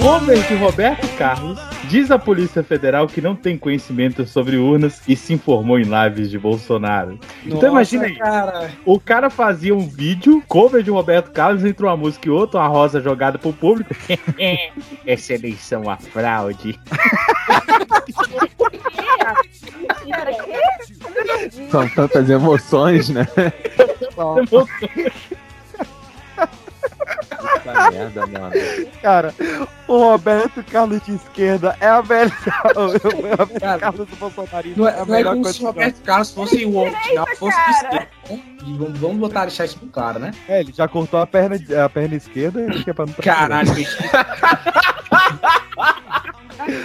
Robert Roberto Carlos diz à Polícia Federal que não tem conhecimento sobre urnas e se informou em lives de Bolsonaro. então imagina aí, cara. o cara fazia um vídeo, cover de Roberto Carlos, entre uma música e outra, uma rosa jogada pro público. Essa eleição é uma fraude. São tantas emoções, né? Puta merda, mano. Cara, o Roberto Carlos de esquerda é a melhor. O Roberto Cara, Carlos do Bolsonaro Não é é, a não é melhor como coisa se que o Roberto Carlos fosse o original, fosse de esquerda. E vamos, vamos botar, deixar isso claro, né? É, ele já cortou a perna, a perna esquerda e que é pra não Caralho, bicho.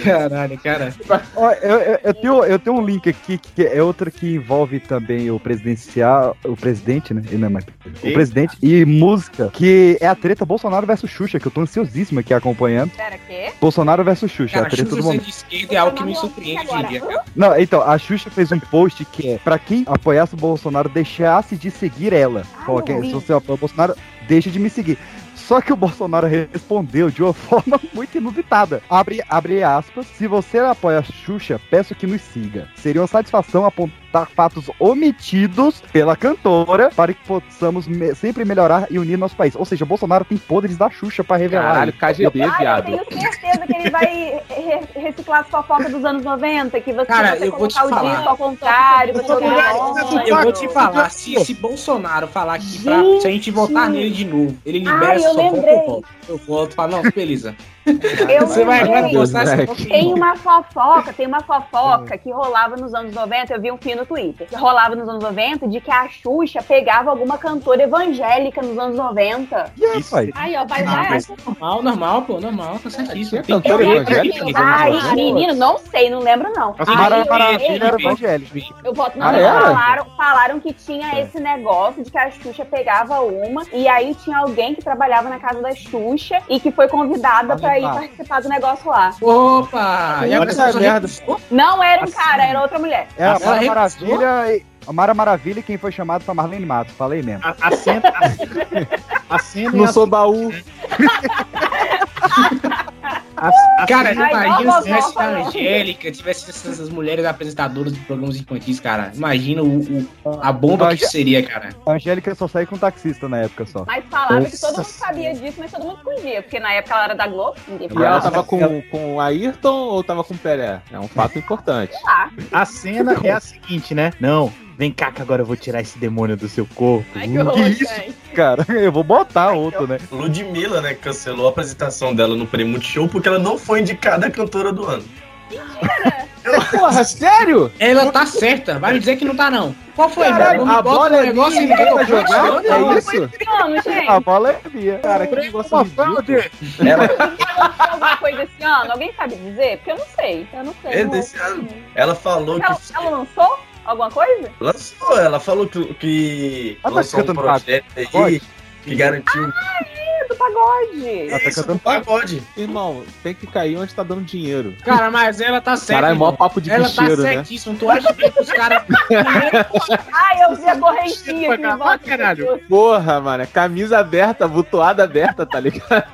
Caralho, cara. Ó, eu, eu- eu tenho, eu tenho um link aqui que é outra que envolve também o presidencial, o presidente, né? Não, mas, o Eita. presidente e música, que é a treta Bolsonaro versus Xuxa, que eu tô ansiosíssimo aqui acompanhando. Pera, quê? Bolsonaro versus Xuxa, Cara, a treta Xuxa do momento. de esquerda é algo que me surpreende hoje em dia. cara. Não, então, a Xuxa fez um post que é pra quem apoiasse o Bolsonaro, deixasse de seguir ela. Quem- vi. se você apoia o Bolsonaro, deixa de me seguir. Só que o Bolsonaro respondeu de uma forma muito inusitada. Abre, abre aspas. Se você apoia a Xuxa, peço que nos siga. Seria uma satisfação apontar fatos omitidos pela cantora para que possamos me- sempre melhorar e unir nosso país. Ou seja, o Bolsonaro tem podres da Xuxa para revelar. Caralho, KGB, Ah, eu viado. tenho certeza que ele vai re- reciclar as fofocas dos anos 90, que você, Cara, você eu vou te colocar o falar. disco ao contrário, você Eu Eu vou te falar, se, se Bolsonaro falar aqui pra, se a gente votar nele de novo, ele libera Ai, eu só lembrei. eu volto. Eu volto e falo, não, beleza. Eu Você vai moleque. foto Tem uma fofoca, tem uma fofoca que rolava nos anos 90, eu vi um fio no Twitter, que rolava nos anos 90 de que a Xuxa pegava alguma cantora evangélica nos anos 90. E aí, pai? Aí, ó, vai Ah, lá. mas- Normal, normal, pô, normal, tá certíssimo. Cantora Tem que- evangélica Ai, 90? menino, não sei, não lembro não. Mara Maravilha era eu- evangélico. Eu voto não, Ah, falaram, falaram que tinha esse negócio de que a Xuxa pegava uma e aí tinha alguém que trabalhava na casa da Xuxa e que foi convidada pra ir Ah. participar do negócio lá. Opa! E agora essa merda. Não era um Assim. cara, era outra mulher. É a Mara? Maravilha. e- A Mara Maravilha e quem foi chamado foi a Marlene Matos. Falei mesmo. A, a cena. A, a cena Não sou baú. Cara, imagina se tivesse a. Angélica, tivesse essas mulheres apresentadoras de programas infantis, cara. Imagina o, o- a bomba que seria, cara. A Angélica só saiu com taxista na época só. Mas falava que todo Nossa. mundo sabia disso, mas todo mundo escondia. Porque na época ela era da Globo, E ela tava com, com o Ayrton ou tava com o Pelé? É um fato importante. Ah, A cena é a seguinte, né? Não, vem cá que agora eu vou tirar esse demônio do seu corpo. ai, que horror, gente. Cara, eu vou botar outro, né? Ludmilla, né, cancelou a apresentação dela no Prêmio Multishow porque ela não foi indicada a cantora do ano. Porra, sério? Ela tá certa, vai me dizer que não tá, não. Qual foi, Caralho, mano? a bola é minha, e ninguém vai jogar? É isso? A bola é minha. Cara, que negócio ridículo. Ela Ela lançou alguma coisa esse ano? Alguém sabe dizer? Porque eu não sei. Eu não sei. é não desse ouço. ano. Ela falou Ela, que ela lançou alguma coisa? lançou, ela falou que, que Ah, tá lançou um projeto aí que garantiu do pagode. Ela tá isso cantando do pagode. Irmão, tem que cair onde tá dando dinheiro. Cara, mas ela tá certa. Caralho, mó irmão. papo de Ela bicheiro, tá né? certíssima. Tu acha que os caras. Ai, eu vi a correntinha aqui em volta. caralho. Porra, mano, é camisa aberta, butoada aberta, tá ligado?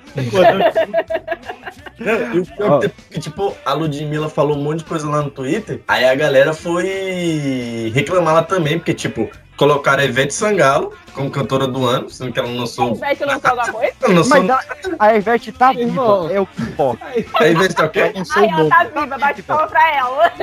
Não, e o pior que, tipo, a Ludmilla falou um monte de coisa lá no Twitter, aí a galera foi reclamar lá também, porque, tipo, colocaram a Ivete Sangalo como cantora do ano, sendo que ela não lançou. Ivete lançou alguma coisa? Ela lançou Mas a, a Ivete tá viva, Irmão. é o que importa. a Ivete tá o quê? Ai, ela tá viva, bate palma pra ela.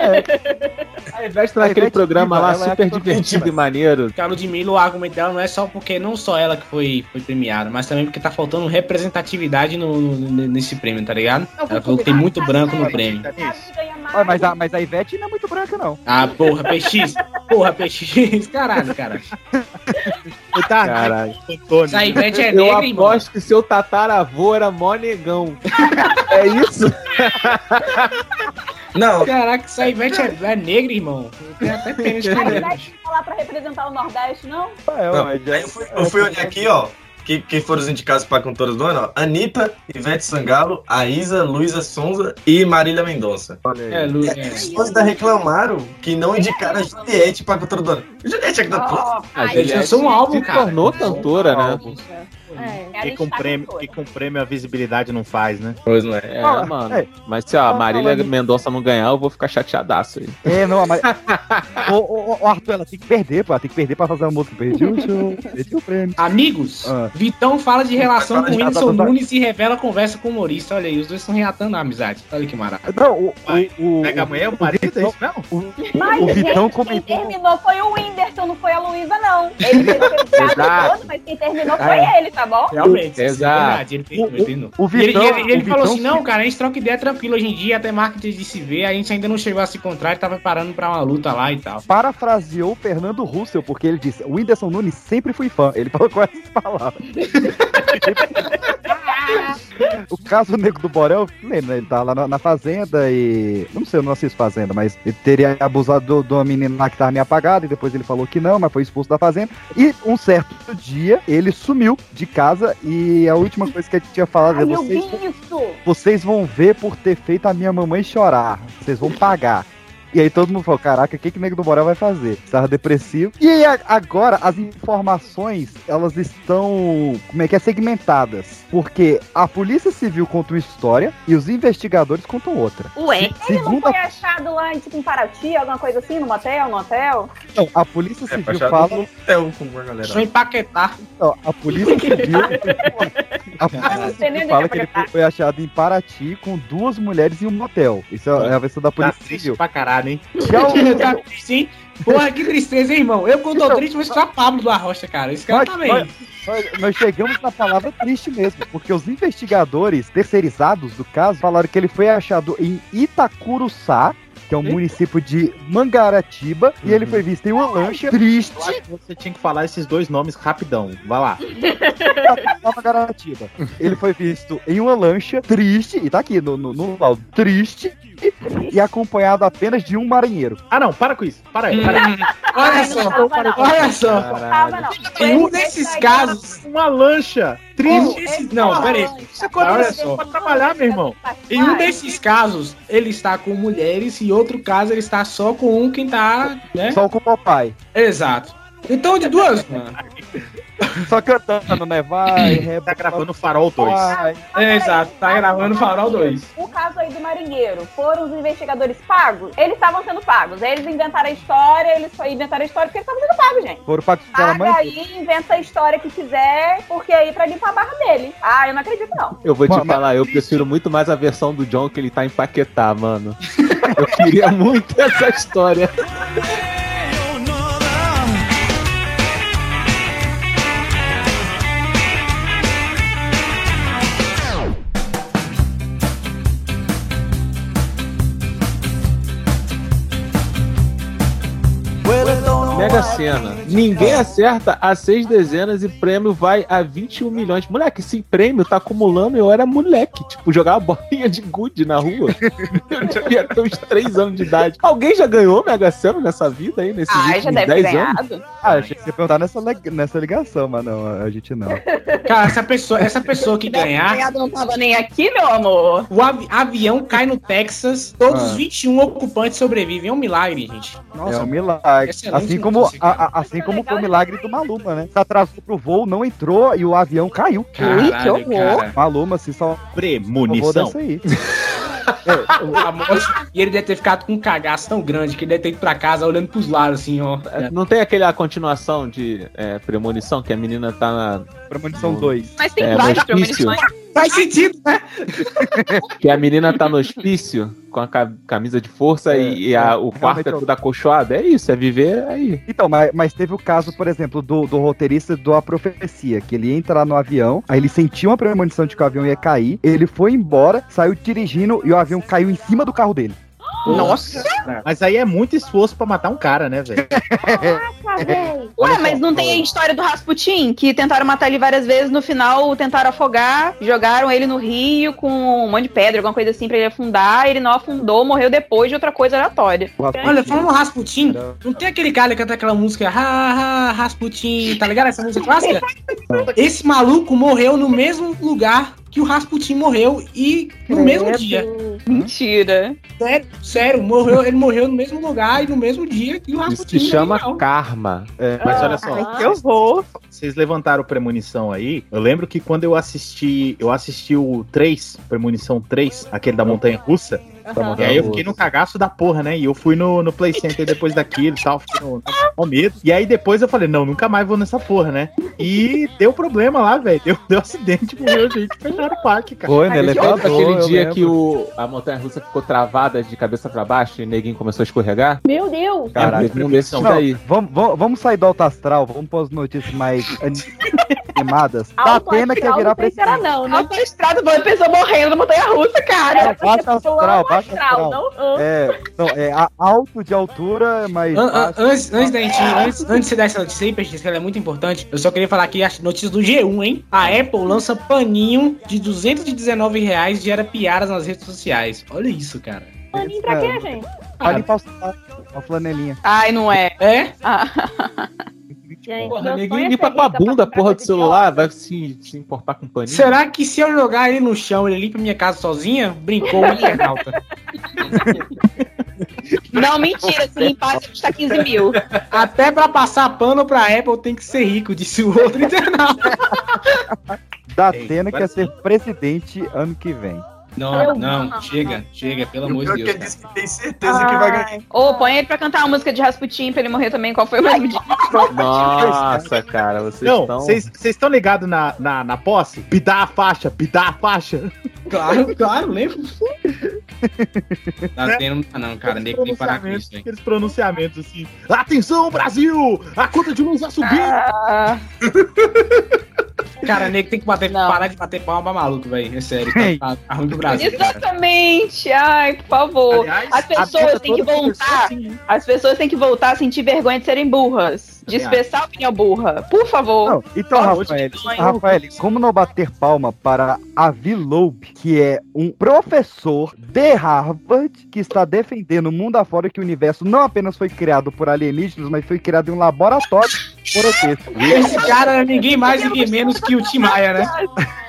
A Ivete tá A naquele Ivete programa viva, lá ela é super actor divertido e maneiro. A Ludmilla, o argumento dela não é só porque não só ela que foi, foi premiada, mas também porque tá faltando representatividade no, no- nesse prêmio, tá ligado? Ela falou que tem muito branco no prêmio. Olha, mas, a, mas a Ivete não é muito branca, não. Ah, porra, PX. Porra, PX. Caralho, cara. Tá, Caralho. Antônio. Essa Ivete é Eu negra, irmão. aposto que seu tataravô era mó negão. é isso? Não, Caraca, essa Ivete é, é negra, irmão. Eu tenho até pena de lá pra representar o Nordeste, não? É, não. Aí eu fui, eu fui olhar aqui, ó. Que, que foram os indicados para cantoras do ano. Anitta, Ivete Sangalo, a Isa, Luísa Sonza e Marília Mendonça. É, Lu, E é. as pessoas ainda reclamaram que não indicaram a Juliette pra cantora do ano. Juliette é cantora. A Eles Juliette lançou um álbum, se cara. tornou cantora, né? É, E com, prêmio, e com prêmio a visibilidade não faz, né? Pois não é. É, Fala, mano. é. Mas se a Fala, Marília Mendonça não ganhar, eu vou ficar chateadaço aí. É, não, mas. ô, ô, ô, Arthur, ela tem que perder, pô. Ela tem que perder pra fazer a música. Perdi o show, perdi o prêmio. Amigos, Ah. Vitão fala de relação com de- Whindersson tá, tá, tá. Nunes e revela conversa com o humorista. Olha aí, os dois estão reatando a amizade. Olha que maravilha. Não, o. o, o Pega a mulher, o marido, é isso mesmo? o, Mas, o Vitão gente, quem comentou. terminou foi o Whindersson, não foi a Luísa, não. Ele o todo, mas quem terminou foi ele, tá bom? Realmente, isso é Exato. verdade. Ele ele terminou. O E ele, Vitão. ele- ele o falou Vitão assim: não, cara, a gente troca ideia tranquilo hoje em dia, até marketing de se ver, a gente ainda não chegou a se encontrar, ele tava preparando pra uma luta lá e tal. parafraseou o Fernando Russell, porque ele disse: o Whindersson Nunes sempre fui fã. Ele falou com essas palavras. o caso do Nego do Borel, lembra, ele tá lá na, na fazenda e. Não sei, eu não assisto Fazenda, mas ele teria abusado do- de uma menina lá que tava meio apagada e depois ele falou que não, mas foi expulso da fazenda. E um certo dia ele sumiu de casa e a última coisa que ele tinha falado Ai, é: eu vi vocês, vocês vão ver por ter feito a minha mamãe chorar. Vocês vão pagar. E aí todo mundo falou, caraca, o que que o Nego do Borel vai fazer? Estava depressivo. E aí a- agora as informações, elas estão, como é que é, segmentadas. Porque a Polícia Civil conta uma história e os investigadores contam outra. Ué? Ele não foi achado lá, tipo, em Paraty, alguma coisa assim, no motel, no hotel? não, a Polícia É, Civil fala... no hotel com a galera. Só empaquetar. não, a Polícia Civil... a Polícia Civil fala que ele foi, achado em Paraty com duas mulheres em um motel. Isso é a versão da Tá Polícia triste Civil. pra caralho, hein? Já o- tá triste, hein? Porra, que tristeza, hein, irmão? Eu quando tô triste, vou só Pablo do Arrocha, cara. Esse cara Mas- tá bem. Nós, nós chegamos na palavra triste mesmo, porque os investigadores terceirizados do caso falaram que ele foi achado em Itacuruçá, que é um município de Mangaratiba, e ele foi visto em uma lancha triste você tinha que falar esses dois nomes rapidão. Vai lá. Mangaratiba. Ele foi visto em uma lancha triste, e tá aqui no, no, no laudo, triste, e acompanhado apenas de um marinheiro. Ah, não, para com isso. Para aí, para aí. Hum, olha só, não tava, não. olha só. Em um desses casos. Uma lancha. Triste. não, peraí. Isso é só. pra trabalhar, meu irmão. Em um desses casos, ele está com mulheres e outro caso ele está só com um quem tá, né? Só com o papai. Exato. Então, de duas, mano. Só cantando, né? Vai, rebola. Tá gravando Farol 2. vai. É, exato, tá gravando Farol 2. O caso aí do marinheiro, foram os investigadores pagos? Eles estavam sendo pagos. Eles inventaram a história, eles só inventaram a história porque eles estavam sendo pagos, gente. Foram pagos pela Paga mãe. aí, inventa a história que quiser, porque aí pra limpar a barra dele. Ah, eu não acredito, não. Eu vou te falar, eu prefiro muito mais a versão do John que ele tá em Paquetá, mano. Eu queria muito essa história. Mega Sena. Ninguém acerta as seis dezenas e prêmio vai a 21 milhões. Moleque, esse prêmio tá acumulando. Eu era moleque, tipo, jogava bolinha de gude na rua. Eu devia ter uns 3 anos de idade. Alguém já ganhou Mega Sena nessa vida aí? Nesses Ah, já deve ter 10 anos? ganhado. Ah, achei que você ia perguntar nessa, nessa ligação, mas não, a gente não. Cara, essa pessoa, essa pessoa que ganhar, Ganhado não tava nem aqui, meu amor. o avi- avião cai no Texas, todos Ah. os 21 ocupantes sobrevivem. É um milagre, gente. é Nossa, um milagre. excelente Assim como, notícia, a- a- assim como foi o milagre do Maluma, né? Se atrasou pro voo, não entrou e o avião caiu. Caralho, que horror. cara. Maluma, assim, só Premonição. dessa aí. A morte, e ele deve ter ficado com um cagaço tão grande que ele deve ter ido pra casa olhando pros lados, assim, ó. Não tem aquela continuação de é, premonição que a menina tá na. Premonição 2. Mas tem É, várias premonições. Faz sentido, né? Que a menina tá no hospício com a ca- camisa de força e, e a- o quarto é realmente tudo acolchoado. É isso, é viver aí. Então, mas, mas teve o caso, por exemplo, do, do roteirista do A Profecia, que ele entra lá no avião, aí ele sentiu uma premonição de que o avião ia cair, ele foi embora, saiu dirigindo e o avião caiu em cima do carro dele. Nossa. Mas aí é muito esforço pra matar um cara, né, velho? Ué, mas não tem a história do Rasputin, que tentaram matar ele várias vezes, no final tentaram afogar, jogaram ele no rio com um monte de pedra, alguma coisa assim pra ele afundar, ele não afundou, morreu depois de outra coisa aleatória. Olha, falando no Rasputin, não tem aquele cara que canta aquela música ha, ha, Rasputin, tá ligado? Essa música clássica? Esse maluco morreu no mesmo lugar que o Rasputin morreu e no mesmo dia. Mentira. Sério, sério, morreu, ele morreu no mesmo lugar e no mesmo dia que o Isso Rasputin. se chama morreu. karma. Mas olha só, Ai, que horror. vocês levantaram premonição aí. Eu lembro que quando eu assisti, eu assisti o 3, premonição 3, aquele da montanha russa. E aí eu fiquei no cagaço da porra, né? E eu fui no, no Play Center depois daquilo e tal, fiquei no, no medo. E aí depois eu falei, não, nunca mais vou nessa porra, né? E deu problema lá, velho. Deu, deu acidente, morreu gente, fecharam o parque, cara. Foi, né? Elevador, aquele dia lembro. que o, a montanha russa ficou travada de cabeça pra baixo e o neguinho começou a escorregar? Meu Deus. Caralho. Teve um desses Não, daí. vamos, vamos, sair do alto astral, vamos para as notícias mais animadas. Tá Alto pena que ia virar não sei se era presidente. não, né? Autoestrada, boa pessoa morrendo na montanha russa, cara. É, astral, baixo astral, astral. não? É, não, é a- alto de altura, mas. An- an- Antes, antes da gente, antes, antes de você dar essa notícia aí, Peixe, que ela é muito importante, eu só queria falar aqui as notícias do G1, hein? A Apple lança paninho de 219 reais gera piadas nas redes sociais. Olha isso, cara. Paninho pra quê, gente? Pra limpar o sapato, uma flanelinha. Ai, não é. É? Ah. Gente, Porra, é limpa com a bunda porra do celular, vai se, se importar com paninho. Será que se eu jogar ele no chão, ele limpa minha casa sozinha? Brincou o internauta. Não, mentira. Se limpar, vai custar 15 mil. Até pra passar pano pra Apple tem que ser rico, disse o outro internauta. Da Ei, agora quer ser presidente ano que vem. Não, não, chega, chega, pelo amor de Pior Deus. ele cara. disse que tem certeza que vai ganhar. Ô, põe ele pra cantar a música de Rasputin pra ele morrer também. Qual foi o mesmo dia? Nossa, cara, vocês Não, estão. vocês estão ligados na, na, na posse? Pidar a faixa, pidar a faixa. Claro, claro, lembro. Tá tendo, ah, não, cara, nem que tem que parar com isso, hein. aqueles pronunciamentos assim. Atenção, Brasil! A conta de luz vai subir! Ah, Cara, nego tem que bater, Não. parar de bater palma pra maluco, velho. É sério, tá, tá, tá ruim pro Brasil. cara. exatamente. Ai, por favor. Aliás, As pessoas têm que voltar. assim, né? As pessoas têm que voltar a sentir vergonha de serem burras. Expressar a opinião burra. Por favor. Não, então, Rafael, Rafael, como não bater palma para Avi Loeb, que é um professor de Harvard que está defendendo o mundo afora que o universo não apenas foi criado por alienígenas, mas foi criado em um laboratório Esse cara é ninguém mais, ninguém menos que o Tim Maia, né?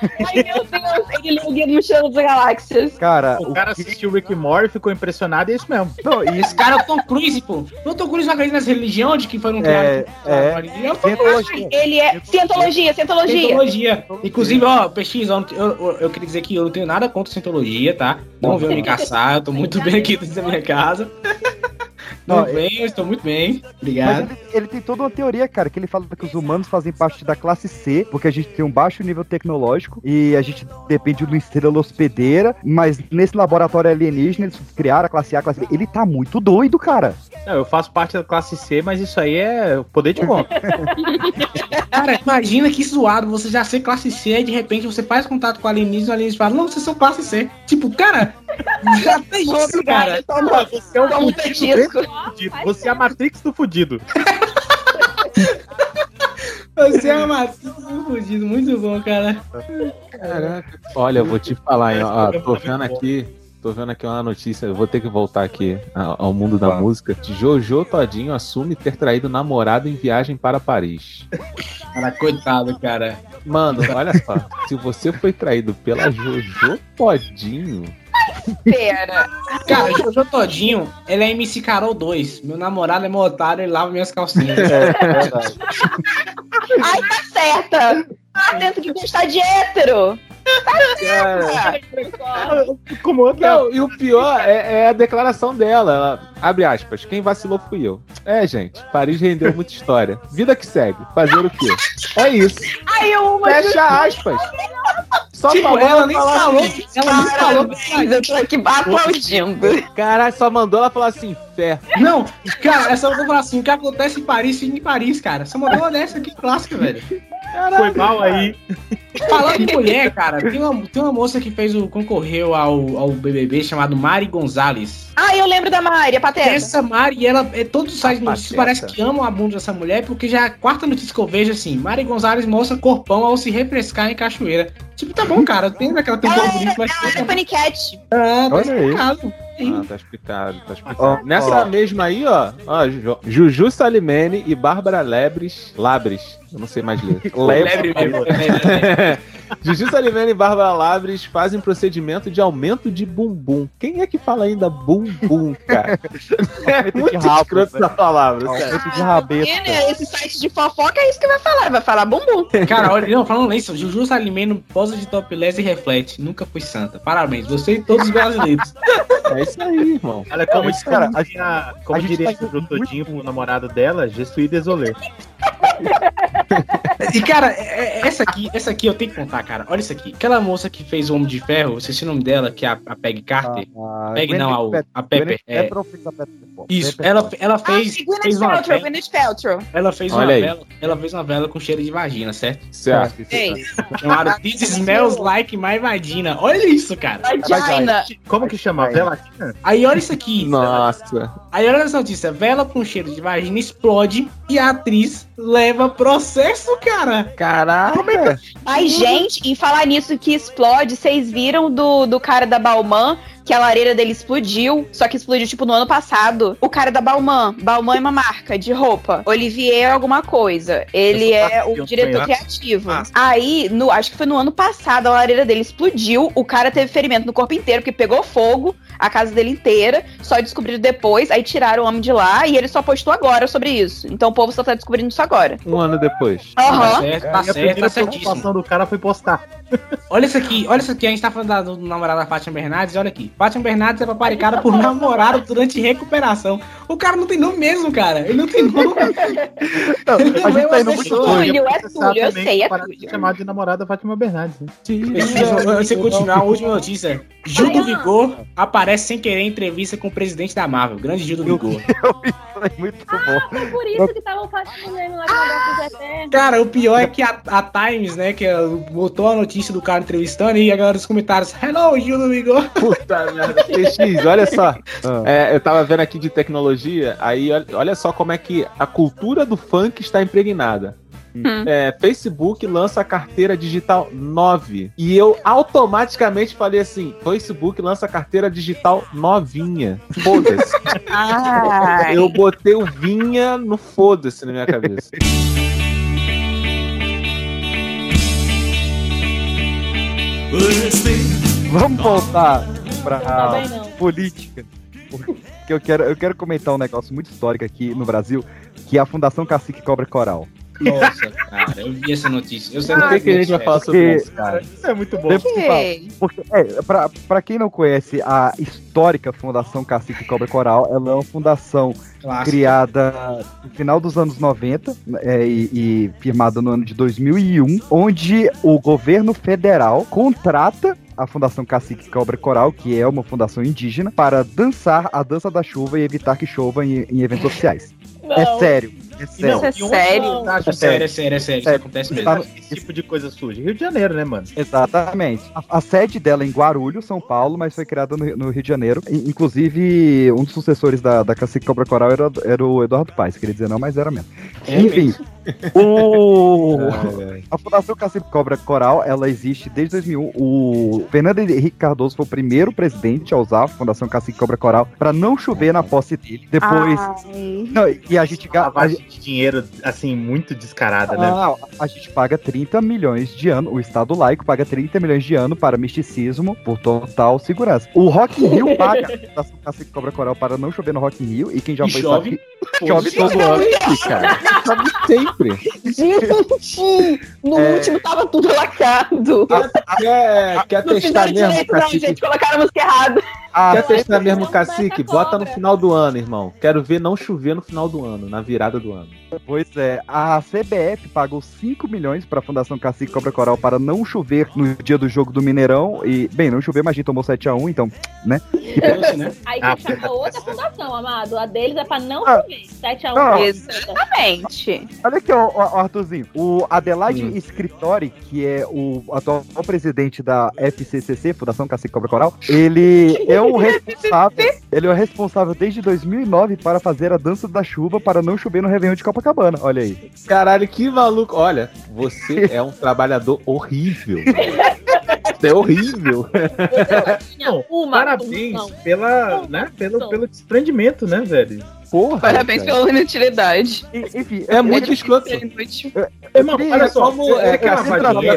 Ai, meu Deus, ele leu o Guia do Mochila das Galáxias. Cara, O cara assistiu o Rick Morty, ficou impressionado e é isso mesmo. Não, e Esse cara é o Tom Cruise, pô. O Tom Cruise não acredita nessa religião de que foi um É, é. religião. Cientologia. Ele é cientologia, cientologia. Cientologia. Inclusive, ó, PX, ó, eu, eu, eu queria dizer que eu não tenho nada contra cientologia, tá? Não venham me caçar, eu tô muito bem aqui dentro da minha casa. Não, Não bem, eu estou muito bem. Mas Obrigado. ele, ele tem toda uma teoria, cara, que ele fala que os humanos fazem parte da classe C, porque a gente tem um baixo nível tecnológico e a gente depende de uma estrela hospedeira, mas nesse laboratório alienígena eles criaram a classe A, a classe B. Ele tá muito doido, cara. Não, eu faço parte da classe C, mas isso aí é poder de conta. Cara, imagina que zoado você já ser classe C e de repente você faz contato com o alienígena e o alienígena fala, não, vocês são classe C. Tipo, cara, já tem isso, cara. Toma, Você é um toma um do fudido. Você é a Matrix do fudido. Você é uma fudido, muito bom, cara. Caraca. Olha, eu vou te falar, hein, ó, tô vendo aqui. Tô vendo aqui uma notícia, eu vou ter que voltar aqui ao mundo da música. Jojo Todinho assume ter traído namorado em viagem para Paris. Cara, coitado, cara. Mano, olha só. se você foi traído pela Jojo Todinho, Pera. Cara, Jojo Todinho, ele é MC Carol 2. Meu namorado é meu otário, ele lava minhas calcinhas. Ai, tá certa. Tá tendo que gostar de hétero. Tá Como outra. Não, e o pior é, é a declaração dela. Ela, abre aspas, quem vacilou fui eu. É, gente, Paris rendeu muita história. Vida que segue. Fazer o quê? É isso. Eu amo Fecha aspas. Só Tipo, falou ela pra nem falou, assim. ela nem falou. Eu tô aqui aplaudindo. Caralho, só mandou ela falar assim, fé. Não, cara, essa eu vou falar assim: o que acontece em Paris fica em Paris, cara. Só mandou uma dessa aqui clássica, velho. Foi mal aí. Falando em mulher, cara, tem uma, tem uma moça que fez o concorreu ao, ao BBB chamado Mari Gonzalez. Ai, eu lembro da Mari, a pateta. Essa Mari, ela é todos os sites de notícias parece que amam a bunda dessa mulher, porque já é a quarta notícia que eu vejo assim: Mari Gonzalez mostra corpão ao se refrescar em cachoeira. Tipo, tá bom, cara, tem daquela tem um corpo bonito, mas Ela é Cat. ah, tá Olha aí. Ah, tá explicado, tá explicado. Ó, Nessa ó. mesma aí, ó, ó, Ju- Juju Salimene e Bárbara Lebres. Labres, eu não sei mais ler. Lebre mesmo. Juju Salimene e Bárbara Labres fazem procedimento de aumento de bumbum. Quem é que fala ainda bumbum, cara? É muito rabo, escroto essa palavra. Aumento de rabeta. Né, esse site de fofoca é isso que vai falar. Vai falar bumbum. Cara, olha, não, falando nisso, Juju Salimeno posa de topless e reflete. Nunca fui santa. Parabéns, você e todos os brasileiros. É isso aí, irmão. Olha, como, Mas, cara, como a como a gente diria tá Jojo Todinho pro namorado dela, Je suis désolé. E, cara, é- é- essa aqui, essa aqui eu tenho que contar, cara. Olha isso aqui. Aquela moça que fez o Homem de Ferro, eu esqueci o nome dela, que é a, a Peg Carter. Ah, Peg não, a, Gwyneth a Pepper. É, Paltrow fez a Pepper Potts. isso, ela, ela Ah, fez, Gwyneth fez uma Paltrow, vela, Paltrow. ela fez uma Olha aí. vela, ela fez uma vela com cheiro de vagina, certo? Certo. Ei, Chamada This Smells Like My Vagina. Olha isso, cara. vagina. Como que chama? Velatina? Aí olha isso aqui. Nossa. Aí olha essa notícia, vela com cheiro de vagina explode e a atriz leva processo, cara. Caraca. Ai, gente, e falar nisso que explode, vocês viram do, do cara da Balmain que a lareira dele explodiu, só que explodiu tipo no ano passado. O cara da Balmain, Balmain é uma marca de roupa. Olivier alguma coisa. Ele é o diretor sonho. criativo. Ah. Aí, no, acho que foi no ano passado, a lareira dele explodiu, o cara teve ferimento no corpo inteiro, porque pegou fogo, a casa dele inteira, só descobriram depois, aí tiraram o homem de lá e ele só postou agora sobre isso. Então o povo só tá descobrindo isso agora. Um ano depois. Tá Aham. certo, É, tá a minha certo, tá primeira certíssimo. preocupação do cara foi postar. Olha isso aqui, olha isso aqui. A gente tá falando da, do namorado da Fátima Bernardes. Olha aqui. Fátima Bernardes é paparicada por namorado durante recuperação. O cara não tem nome mesmo, cara. Ele não tem nome. Não, Ele a gente tá é indo muito longe. É Túlio, eu sei, é Túlio. chamar de namorada da Fátima Bernardes. né? Você continuar, a última notícia. Gil do Vigor aparece sem querer em entrevista com o presidente da Marvel. Grande Gil do Vigor. Foi muito bom. Foi por isso que estavam fazendo meme lá com o Zé Cara, o pior é que a, a Times, né, que botou a notícia do cara entrevistando e a galera dos comentários, hello, Gil do Vigor. Puta merda. TX, olha só. Ah. É, eu tava vendo aqui de tecnologia, aí olha só como é que a cultura do funk está impregnada. É, Facebook lança a carteira digital 9. E eu automaticamente falei assim: Facebook lança a carteira digital novinha. Foda-se. Eu botei o vinha no foda-se na minha cabeça. Vamos voltar não. política. Porque eu quero, eu quero comentar um negócio muito histórico aqui no Brasil, que é a Fundação Cacique Cobra Coral. Nossa, cara, eu vi essa notícia. Eu sei Por que que a gente vai falar sobre isso, isso, cara? Isso é muito bom. Depois que fala. Porque, é, pra, pra quem não conhece a histórica Fundação Cacique Cobra Coral, ela é uma fundação Clássica. criada no final dos anos 90 é, e, e firmada no ano de 2001, onde o governo federal contrata a Fundação Cacique Cobra Coral, que é uma fundação indígena, para dançar a dança da chuva e evitar que chova em, em eventos oficiais. É Não. sério. É sério. Isso é sério? É sério, é sério, é sério. Isso acontece mesmo. Esse tipo de coisa suja. Rio de Janeiro, né, mano? Exatamente. A, a sede dela é em Guarulhos, São Paulo, mas foi criada no, no Rio de Janeiro. I- inclusive, um dos sucessores da, da Cacique Cobra Coral era, era o Eduardo Paes, queria dizer não, mas era mesmo. É Enfim, o... a Fundação Cacique Cobra Coral, ela existe desde 2001. O Fernando Henrique Cardoso foi o primeiro presidente a usar a Fundação Cacique Cobra Coral para não chover na posse dele. Depois... Não, e a gente... a Lavagem de dinheiro, assim, muito descarada, né? ah, a gente paga 30 milhões de ano, o Estado laico paga 30 milhões de ano para misticismo por total segurança. O Rock in Rio paga a Cacique Cobra Coral para não chover no Rock in Rio, e quem já foi chove? sabe chove todo ano. cara. Chove sempre. Gente, no É. último tava tudo lacrado. Quer, quer Não testar fizeram mesmo, direito, não, gente. Colocaram a música errada. Ah, Quer testar mesmo, cacique? Bota no final do ano, irmão. Quero ver não chover no final do ano, na virada do ano. Pois é, a CBF pagou 5 milhões para a Fundação Cacique Cobra Coral para não chover no dia do jogo do Mineirão. E, bem, não chover, mas a gente tomou 7x1, então, né? Doce, né? Aí Ah, tem que chamar outra fundação, amado. A deles é pra não Ah. chover. 7x1. Não. Exatamente. Olha aqui, ó, ó, Arthurzinho. O Adelaide Scritori, que é o atual presidente da FCCC, Fundação Cacique Cobra Coral, ele é o responsável. ele é o responsável desde 2009 para fazer a dança da chuva para não chover no Réveillon de Copacabana. Olha aí. Caralho, que maluco. Olha, você é um trabalhador horrível. É horrível. Não, Uma parabéns pela, né, pelo, pelo desprendimento, né, velho? Porra. Parabéns cara. pela inutilidade. E- Enfim, É eu- muito escroto. Irmão, olha só, Como é?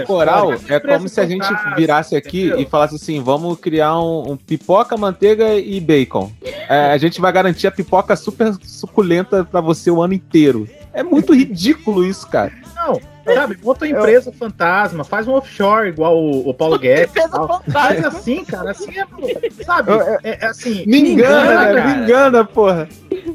Coral é como se a gente virasse aqui entendeu? e falasse assim: vamos criar um, um pipoca, manteiga e bacon. É, a gente vai garantir a pipoca super suculenta pra você o ano inteiro. É muito ridículo isso, cara. Não, sabe, monta uma empresa fantasma, faz um offshore igual o, o Paulo Guedes. Faz assim, cara, assim é, sabe? Eu- eu- É, é assim. Me engana, engana, velho, cara. me engana, porra.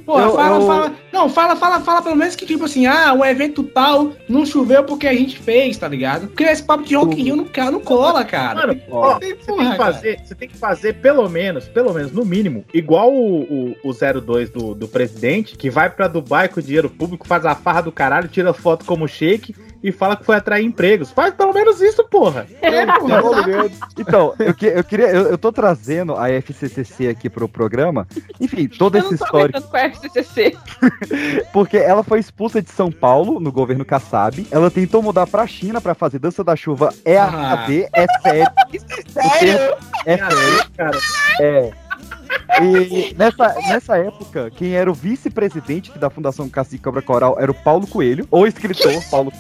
Porra, Eu- fala, eu- fala. Não, fala, fala, fala pelo menos que, tipo assim, ah, o evento tal não choveu porque a gente fez, tá ligado? Porque esse papo de Rock in Rio não, não cola, cara. Mano, ó, você tem porra, que fazer, você tem que fazer pelo menos, pelo menos, no mínimo, igual o, o, o 02 do, do presidente, que vai pra Dubai com dinheiro público, faz a farra do caralho, tira foto como shake e fala que foi atrair empregos. Faz pelo menos isso, porra. É, porra. Então, eu, que- eu queria. Eu, eu tô trazendo a FCCC aqui pro programa. Enfim, todo Eu esse tô histórico. com a FCCC. Porque ela foi expulsa de São Paulo, no governo Kassab. Ela tentou mudar pra China pra fazer dança da chuva. É Ah. AD, é sério. Sério? É sério. Cara, É. E nessa, nessa época, quem era o vice-presidente da Fundação Cacique Cobra Coral era o Paulo Coelho, ou escritor Paulo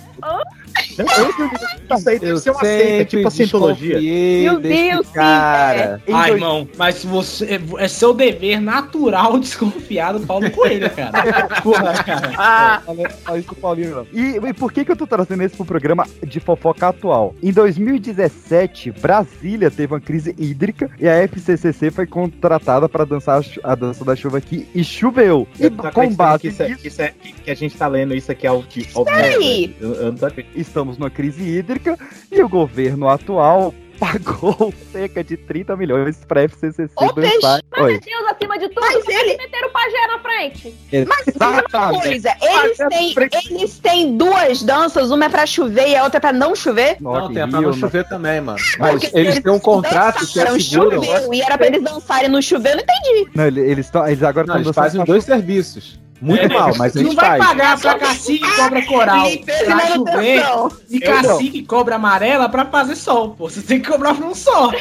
isso aí deve Eu ser uma seita, tipo a cientologia. Meu Deus, sim, cara. Em Ai, dois- irmão, mas você é seu dever natural desconfiar do Paulo Coelho, cara. Porra, cara. Ah, Fala- fala isso Paulinho, não. E, e por que, que eu tô trazendo isso pro programa de fofoca atual? Em 2017, Brasília teve uma crise hídrica e a FCCC foi contratada para dançar a dança da chuva aqui e choveu. E com base que, isso é, que, isso é- que- que a gente tá lendo isso aqui ao que ao aí. eu, eu não tô acreditando. Estamos numa crise hídrica e o governo atual pagou cerca de 30 milhões pra FCCC Ô. Mas. Deus acima de tudo, Mas ele- eles meteram o pajé na frente. Exatamente. coisa, eles têm, eles têm duas danças, uma é pra chover e a outra é pra não chover? Não, in tem pra Rio, não né? chover também, mano. Mas Porque eles têm um contrato que dançaram, asseguram. choveu, e era pra eles dançarem no chover, eu não entendi. Não, ele- eles, tão, eles agora Não, estão eles fazem dois serviços. Muito É, mal, mas a não gente vai faz. pagar pra cacique e cobra coral e pra chover e não. cacique e cobra amarela pra fazer sol, pô. Você tem que cobrar pra um sol.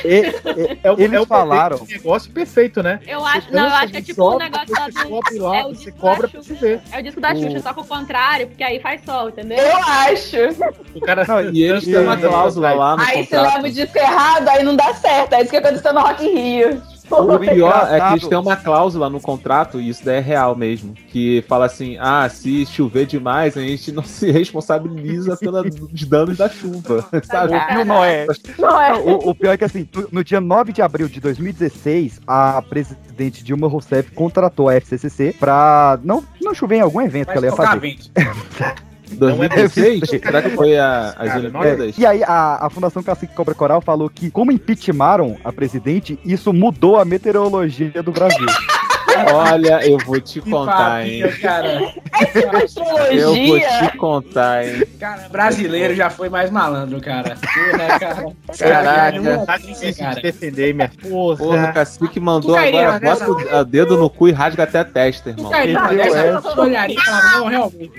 É o, Eles é o falaram. perfeito negócio perfeito, né? Eu acho, não, eu acho que é tipo o sobe, negócio lá do. lá, é o disco cobra da pra Xuxa. chover. É o disco da Xuxa, O- só que o contrário, porque aí faz sol, entendeu? Eu acho. O cara Não, E eles têm uma cláusula lá no Aí você contrato. leva o disco errado, aí não dá certo. É isso que aconteceu no Rock in Rio. O pior é que eles têm uma cláusula no contrato, e isso daí é real mesmo, que fala assim, ah, se chover demais, a gente não se responsabiliza pelos danos da chuva, sabe? Não, não é. Não é? O, o pior é que assim, no dia 9 de abril de 2016, a presidente Dilma Rousseff contratou a FCCC pra não, não chover em algum evento que ela ia fazer. Vento. 2016? Será que foi a, as Cara, Olimpíadas? É, e aí a, a Fundação Cacique Cobra Coral falou que, como impeachmentaram a presidente, isso mudou a meteorologia do Brasil. Olha, eu vou te Que contar, hein? papinho, cara. Eu vou te contar, hein? Cara, brasileiro já foi mais malandro, cara. Porra, cara. Caraca. Cara, Tá difícil de cara. defender, minha porra. Porra, o cacique mandou cairia agora, nessa? bota o a dedo no cu e rasga até a testa, Tu irmão. cairia é? eu olharia falava, não, realmente.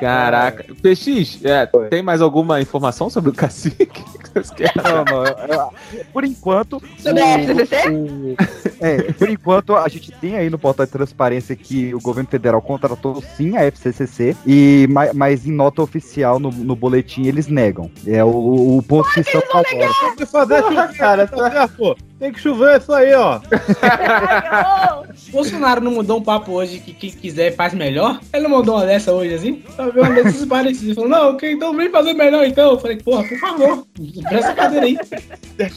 Caraca. PX, é, tem mais alguma informação sobre o cacique? que vocês querem? Não, não, eu- eu- por enquanto. Sobre a FCCC? o- é, por enquanto, a gente tem aí no portal de transparência que o governo federal contratou sim a FCCC, e, ma- mas em nota oficial no, no boletim eles negam. É o, o ponto que estão agora. Tem que fazer chover, cara. Tá, pô. Tem que chover é isso aí, ó. Bolsonaro não mudou um papo hoje que quem quiser faz melhor? Ele não mandou uma dessa hoje, assim? Vi uma desses parecidos. Falou, não, ok, então vem fazer melhor então. Eu falei, porra, por favor, presta a cadeira aí.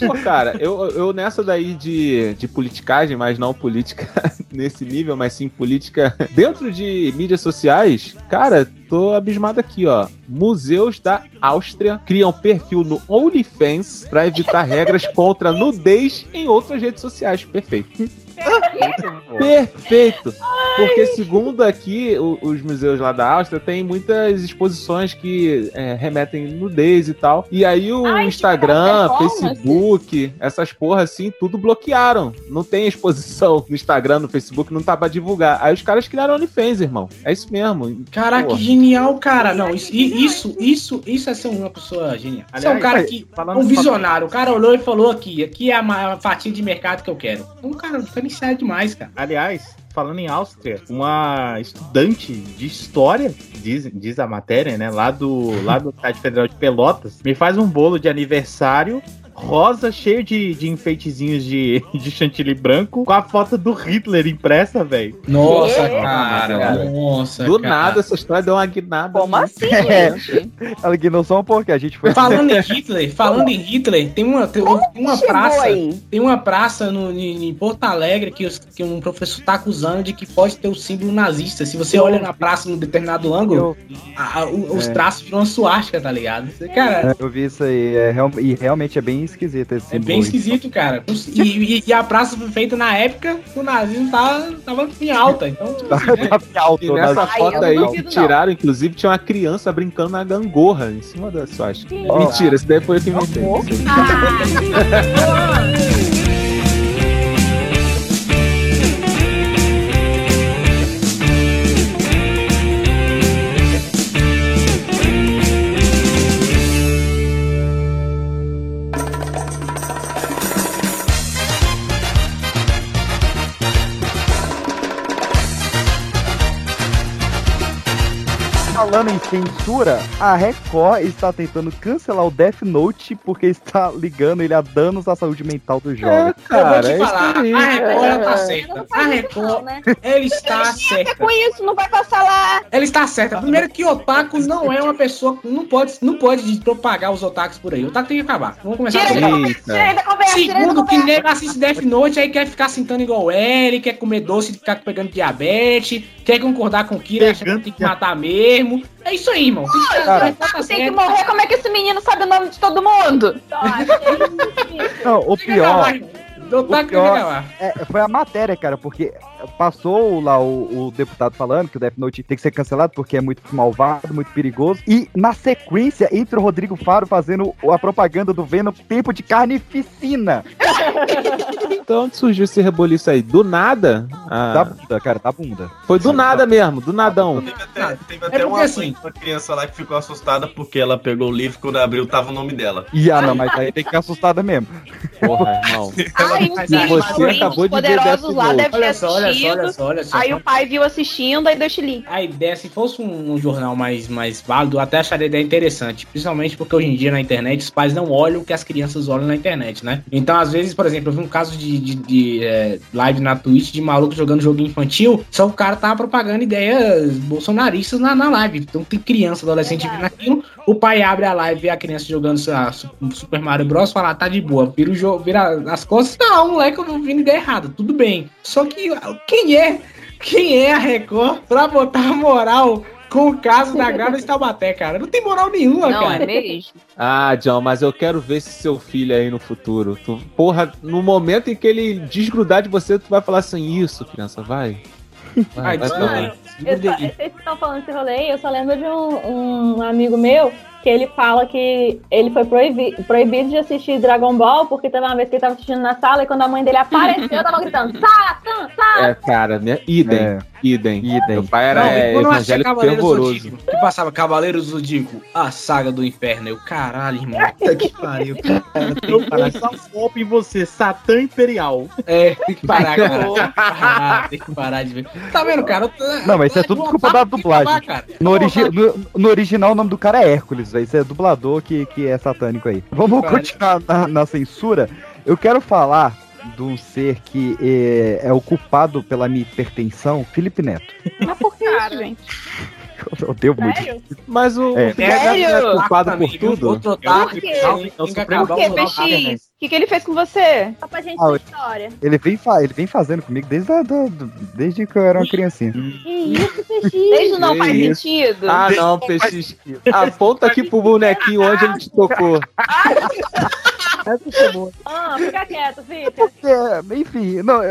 Pô, cara, eu, eu nessa daí de, de politicagem, mas não política nesse nível, mas sim política dentro de mídias sociais, cara, tô abismado aqui, ó. Museus da Áustria criam perfil no OnlyFans pra evitar regras contra nudez em outras redes sociais. Perfeito. Perfeito! Porque, segundo aqui, o- os museus lá da Áustria tem muitas exposições que é, remetem nudez e tal. E aí o Ai, Instagram. Facebook, essas porra assim, tudo bloquearam. Não tem exposição no Instagram, no Facebook, não tá pra divulgar. Aí os caras criaram OnlyFans, irmão. É isso mesmo. Caraca, Porra. que genial, cara. Não, isso, isso, isso, isso é ser uma pessoa genial. Isso é um cara aí, que. falando um visionário. O cara olhou e falou aqui: aqui é a maior fatia de mercado que eu quero. Um cara diferenciado demais, cara. Aliás, falando em Áustria, uma estudante de história, diz, diz a matéria, né? Lá do lá do Estado Federal de Pelotas, me faz um bolo de aniversário rosa, cheio de, de enfeitezinhos de, de chantilly branco, com a foto do Hitler impressa, velho. Nossa, É? cara. Nossa, Do cara. nada essa história deu uma guinada. Como assim, É. gente? Ela ignorou só um pouco, que a gente foi. Falando em Hitler, falando em Hitler, tem uma, tem uma praça. aí. Tem uma praça no, em, Porto Alegre que, os- que um professor tá acusando de que pode ter o símbolo nazista. Se você olha na praça num determinado ângulo, a- a- os É. traços viram uma suástica, tá ligado? Cara, Eu vi isso aí, é, real- e realmente é bem esquisito esse é bem esquisito, cara. E, e- e a praça foi feita na época que o nazismo tava, tava em alta. Então, assim, né? Tá bem alto, E nessa foto aí que não. tiraram, inclusive, tinha uma criança brincando na gangorra em cima da. Sim. Mentira, esse daí foi eu que inventei. Falando em censura, a Record está tentando cancelar o Death Note porque está ligando ele a danos à saúde mental do jovem. É, cara, eu vou te é falar, isso aí. a Record tá É. certa. A Record, né? ela está É certa. com isso, não vai passar lá. Ela está certa. Primeiro que otaku não é uma pessoa. Não pode, não pode propagar os otakus por aí. O otaku tem que acabar. Vamos começar Tira por da aí. Segundo, que nego assiste Death Note, aí quer ficar sentando igual ele, quer comer doce e ficar pegando diabetes, quer concordar com o Kira, achando que tem que matar mesmo. É isso aí, irmão. Tem que- Cara, tá Tem que certa. morrer, como é que esse menino sabe o nome de todo mundo? Não, o pior irmão. O otaku tem que pior- é, foi a matéria, cara, porque passou lá o, o deputado falando que o Death Note tem que ser cancelado porque é muito malvado, muito perigoso. E na sequência entra o Rodrigo Faro fazendo a propaganda do Venom Tempo de Carnificina. Então onde surgiu esse reboliço aí? Do nada? Ah, Da bunda, cara, da bunda. foi do nada mesmo, do nadão. Teve, teve É até porque uma, assim- uma criança lá que ficou assustada porque ela pegou o livro e quando abriu tava o nome dela. E ah, não, mas aí tem que ficar assustada mesmo. Porra, irmão. Ai, os poderosos lá Note. deve ter Olha só, olha só, olha só, olha só. Aí o pai viu assistindo, aí deu chilique. A ideia, se fosse um, um jornal mais, mais válido, eu até acharia a ideia interessante. Principalmente porque hoje em dia na internet os pais não olham o que as crianças olham na internet, né? Então, às vezes, por exemplo, eu vi um caso de, de, de, é, live na Twitch de maluco jogando joguinho infantil, só o cara tava propagando ideias bolsonaristas na, na live. Então tem criança, adolescente vendo aquilo, o pai abre a live e vê a criança jogando lá, Su- Super Mario Bros. fala, "Ah, tá de boa, vira o jogo, vira as costas. Não, moleque, eu não vi ideia errada, tudo bem. Só que quem é? Quem é a Record pra botar moral com o caso da grávida de Taubaté, cara? Não tem moral nenhuma, Não, cara. é mesmo? Ah, John, mas eu quero ver esse seu filho aí no futuro. Tu, porra, no momento em que ele desgrudar de você, tu vai falar assim, isso, criança, vai. Vai, Ai, vai desculpa. Eu só, vocês estão falando desse rolê, eu só lembro de um, um amigo meu que ele fala que ele foi proibi proibido de assistir Dragon Ball porque teve uma vez que ele tava assistindo na sala e quando a mãe dele apareceu, tava gritando, Satan, Satan! É, cara, minha, idem, É. idem. Idem. Meu pai era Não, é, eu evangélico Cavaleiros fervoroso. Zodíaco, que passava Cavaleiros do Zodíaco, a saga do inferno. Eu, caralho, irmão. Puta que pariu. Cara, tem Eu que parar. golpe em você, Satã Imperial. É, tem que parar, cara. Tem que parar, tem que parar de ver. Tá vendo, cara? Eu tô- Não, mas isso é tudo culpa da dublagem. No, origi no, no original, o nome do cara é Hércules, velho. Isso é dublador que, que é satânico aí. Vamos continuar na, na censura. Eu quero falar de um ser que é, é o culpado pela minha hipertensão, Felipe Neto. Mas por que isso, gente? Eu odeio muito. Sério? Mas o É. Felipe Neto não é Sério? culpado por tudo? Otário, Por quê? Então, Por o que, jornal. PX? O que, que ele fez com você? Só pra gente Ah, história. Ele vem, fa- ele vem fazendo comigo desde, a- do- do- desde que eu era uma criancinha. Que isso, PX? Desde não faz isso. sentido. Ah, não, PX. Aponta aqui pro bonequinho onde ele te tocou. Ah, fica quieto, fica. É, enfim, não,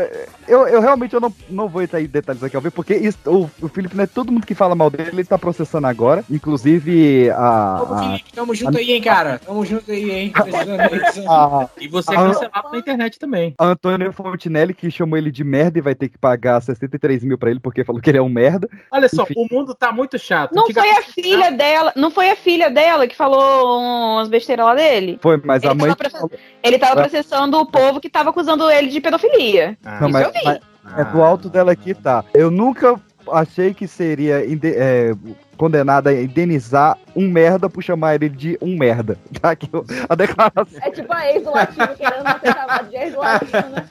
eu, eu realmente eu não, não vou entrar em detalhes aqui ao ver, porque isso- o, o Felipe Neto, todo mundo que fala mal dele, ele tá processando agora. Inclusive, a. Ô, a, Felipe, tamo junto aí, hein, cara. Tamo junto aí, hein. A, E você é cancelado na internet também. a Antônia Fontinelli, que chamou ele de merda e vai ter que pagar 63 mil pra ele porque falou que ele é um merda. Olha só, Enfim. o mundo tá muito chato. Não foi a filha dela, não foi a filha dela que falou umas besteiras lá dele? Foi, mas a Ele mãe. tava, process- ele tava Ah. processando o povo que tava acusando ele de pedofilia. Ah, Não, Isso mas, eu vi. mas é do alto dela aqui, tá? Eu nunca achei que seria é, condenada a indenizar um merda por chamar ele de um merda. Tá aqui a declaração. É tipo a ex do latino querendo ser chamado de ex do latino, né?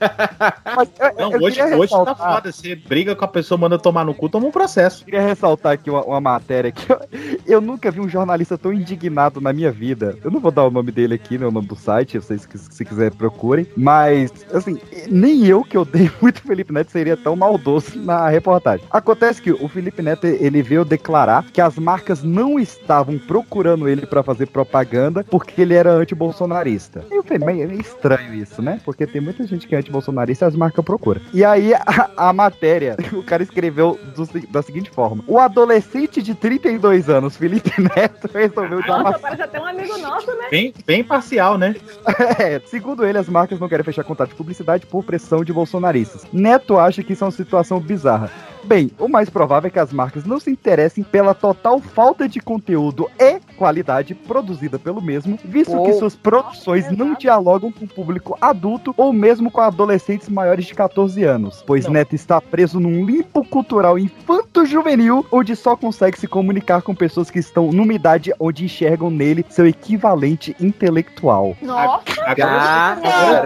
Mas eu, Não, eu hoje, hoje tá foda. Você briga com a pessoa, manda tomar no cu, toma um processo. queria ressaltar aqui uma, uma matéria que eu, eu nunca vi um jornalista tão indignado na minha vida. Eu não vou dar o nome dele aqui, né, o nome do site, vocês que se quiser procurem. Mas, assim, nem eu que odeio muito o Felipe Neto seria tão maldoso na reportagem. Acontece que o Felipe Neto, ele veio declarar que as marcas não estavam procurando ele pra fazer propaganda porque ele era anti-bolsonarista. Eu falei, mas é meio estranho isso, né? Porque tem muita gente que é anti-bolsonarista e as marcas procuram. E aí, a, a matéria, o cara escreveu do da seguinte forma: O adolescente de 32 anos, Felipe Neto, resolveu dar uma Nossa, parece até um amigo nosso, né? Bem, bem parcial, né? É, segundo ele, as marcas não querem fechar contrato de publicidade por pressão de bolsonaristas. Neto acha que isso é uma situação bizarra. Bem, o mais provável é que as marcas não se interessem pela total falta de conteúdo e qualidade produzida pelo mesmo, visto que Oh. suas produções não dialogam com o público adulto ou mesmo com adolescentes maiores de 14 anos, pois Não. Neto está preso num limpo cultural infanto-juvenil, onde só consegue se comunicar com pessoas que estão numa idade onde enxergam nele seu equivalente intelectual. Nossa, Agora,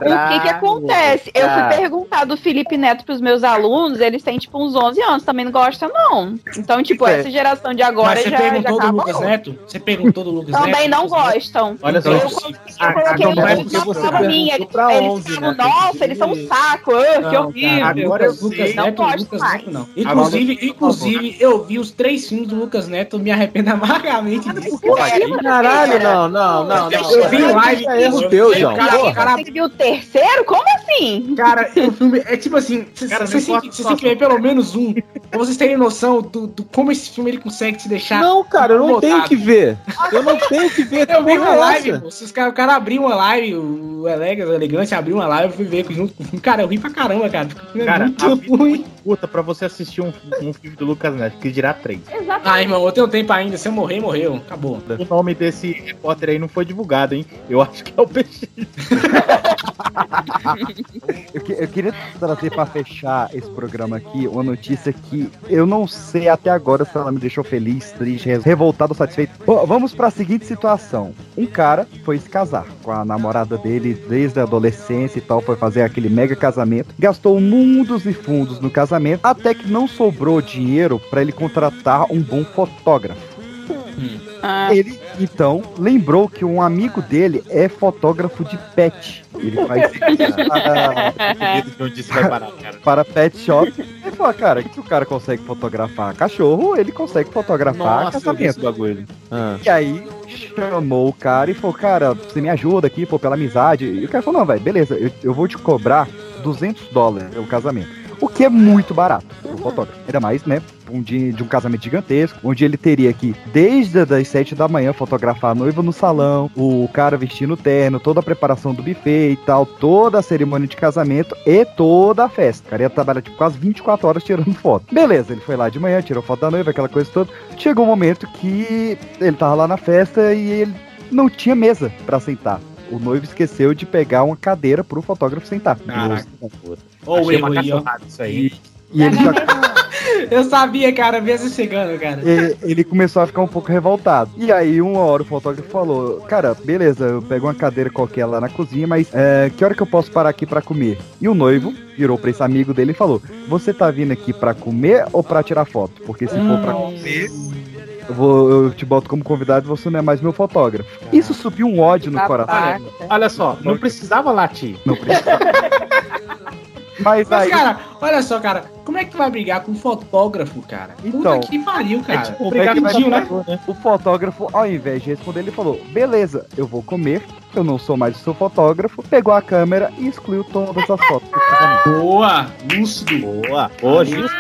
não, o que que acontece? Eu fui perguntar do Felipe Neto pros meus alunos, eles têm tipo uns 11 anos, também não gostam não. Então, tipo, É. essa geração de agora Mas você já, já perguntou do acabou. Lucas Neto? Você perguntou do Lucas Neto? Também não gostam. Olha só, Eu, eu- coloquei- eu na minha. Eles 11, falam, né? nossa, eles são um saco, ah, que Não, horrível. Agora eu Lucas, Lucas. Não Neto, gosto Lucas mais. Neto não. Inclusive, inclusive, eu vi os três filmes do Lucas Neto, me arrependo amargamente disso. Caralho, não, não, não, não. Eu vi live, É erro eu- teu, eu- João. Você viu o terceiro? Como assim? Cara, o filme é tipo assim, não você a que ver pelo menos um. pra vocês terem noção do, do como esse filme ele consegue te deixar. Não, cara, eu não tenho que ver. Eu não tenho que ver. Eu vi uma é live, pô. Os cara, o cara abriu uma live, o Elegas, o Elegante abriu uma live, eu fui ver junto com o filme. Cara, eu ri pra caramba, cara. É Cara, muito vida é ruim. muito curta pra você assistir um, um filme do Lucas Neto, que dirá três. Ah, irmão, eu tenho tempo ainda. Se eu morrer, morreu. Acabou. O nome desse repórter aí não foi divulgado, hein? Eu acho que é o PX. Eu, que- eu queria trazer pra fechar esse programa aqui uma notícia que eu não sei até agora se ela me deixou feliz, triste, re- revoltado satisfeito. Bom, vamos pra seguinte situação. Um cara foi se casar com a namorada dele desde a adolescência e tal, foi fazer aquele mega casamento, gastou mundos e fundos no casamento, até que não sobrou dinheiro pra ele contratar um bom fotógrafo. Ele, então, lembrou que um amigo dele é fotógrafo de pet. Ele faz para, cara. para pet shop. Ele falou, cara, que o cara consegue fotografar cachorro, ele consegue fotografar Nossa, casamento. bagulho. Ah. E aí chamou o cara e falou, cara, você me ajuda aqui, pô, pela amizade. E o cara falou, não, velho, beleza, eu, eu vou te cobrar 200 dólares o casamento. O que é muito barato pro fotógrafo. Ainda mais, né, um dia de um casamento gigantesco, onde ele teria que, desde as 7 da manhã, fotografar a noiva no salão, o cara vestindo terno, toda a preparação do buffet e tal, toda a cerimônia de casamento e toda a festa. O cara ia trabalhar tipo quase 24 horas tirando foto. Beleza, ele foi lá de manhã, tirou foto da noiva, aquela coisa toda. Chegou um momento que ele tava lá na festa e ele não tinha mesa pra sentar. O noivo esqueceu de pegar uma cadeira pro fotógrafo sentar. Caraca. Ó, o Achei erro uma aí, ó. cachorrada isso aí. E ele já Eu sabia, cara, mesmo chegando, cara. E- ele começou a ficar um pouco revoltado. E aí, uma hora o fotógrafo falou: Cara, beleza, eu pego uma cadeira qualquer lá na cozinha, mas é, que hora que eu posso parar aqui pra comer? E o noivo virou pra esse amigo dele e falou: Você tá vindo aqui pra comer ou pra tirar foto? Porque se for pra comer. Eu, vou, eu te boto como convidado e você não é mais meu fotógrafo. Isso subiu um ódio no coração. Olha só, não precisava latir. Não precisava. Mas Mas, aí. cara, olha só, cara, como é que tu vai brigar com um fotógrafo, cara? Então, Puta que pariu, cara. É tipo, Vou brigar brigar com contigo, o né? O fotógrafo, ao invés de responder, ele falou: beleza, eu vou comer, eu não sou mais o seu fotógrafo. Pegou a câmera e excluiu todas as fotos. Boa, lúcido. Boa, boa, justo.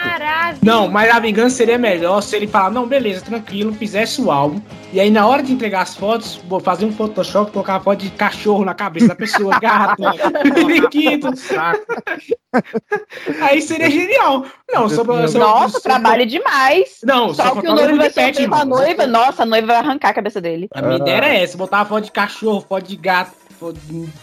Não, mas a vingança seria melhor se ele falar, não, beleza, tranquilo, fizesse o álbum. E aí, na hora de entregar as fotos, vou fazer um Photoshop, colocar a foto de cachorro na cabeça da pessoa, gato, periquito. Aí seria genial. Não, sobre, sobre, Nossa, sobre- trabalho demais. Não, Só só que o noivo vai ser a noiva. Nossa, a noiva vai arrancar a cabeça dele. A minha ideia era essa, botar uma foto de cachorro, foto de gato,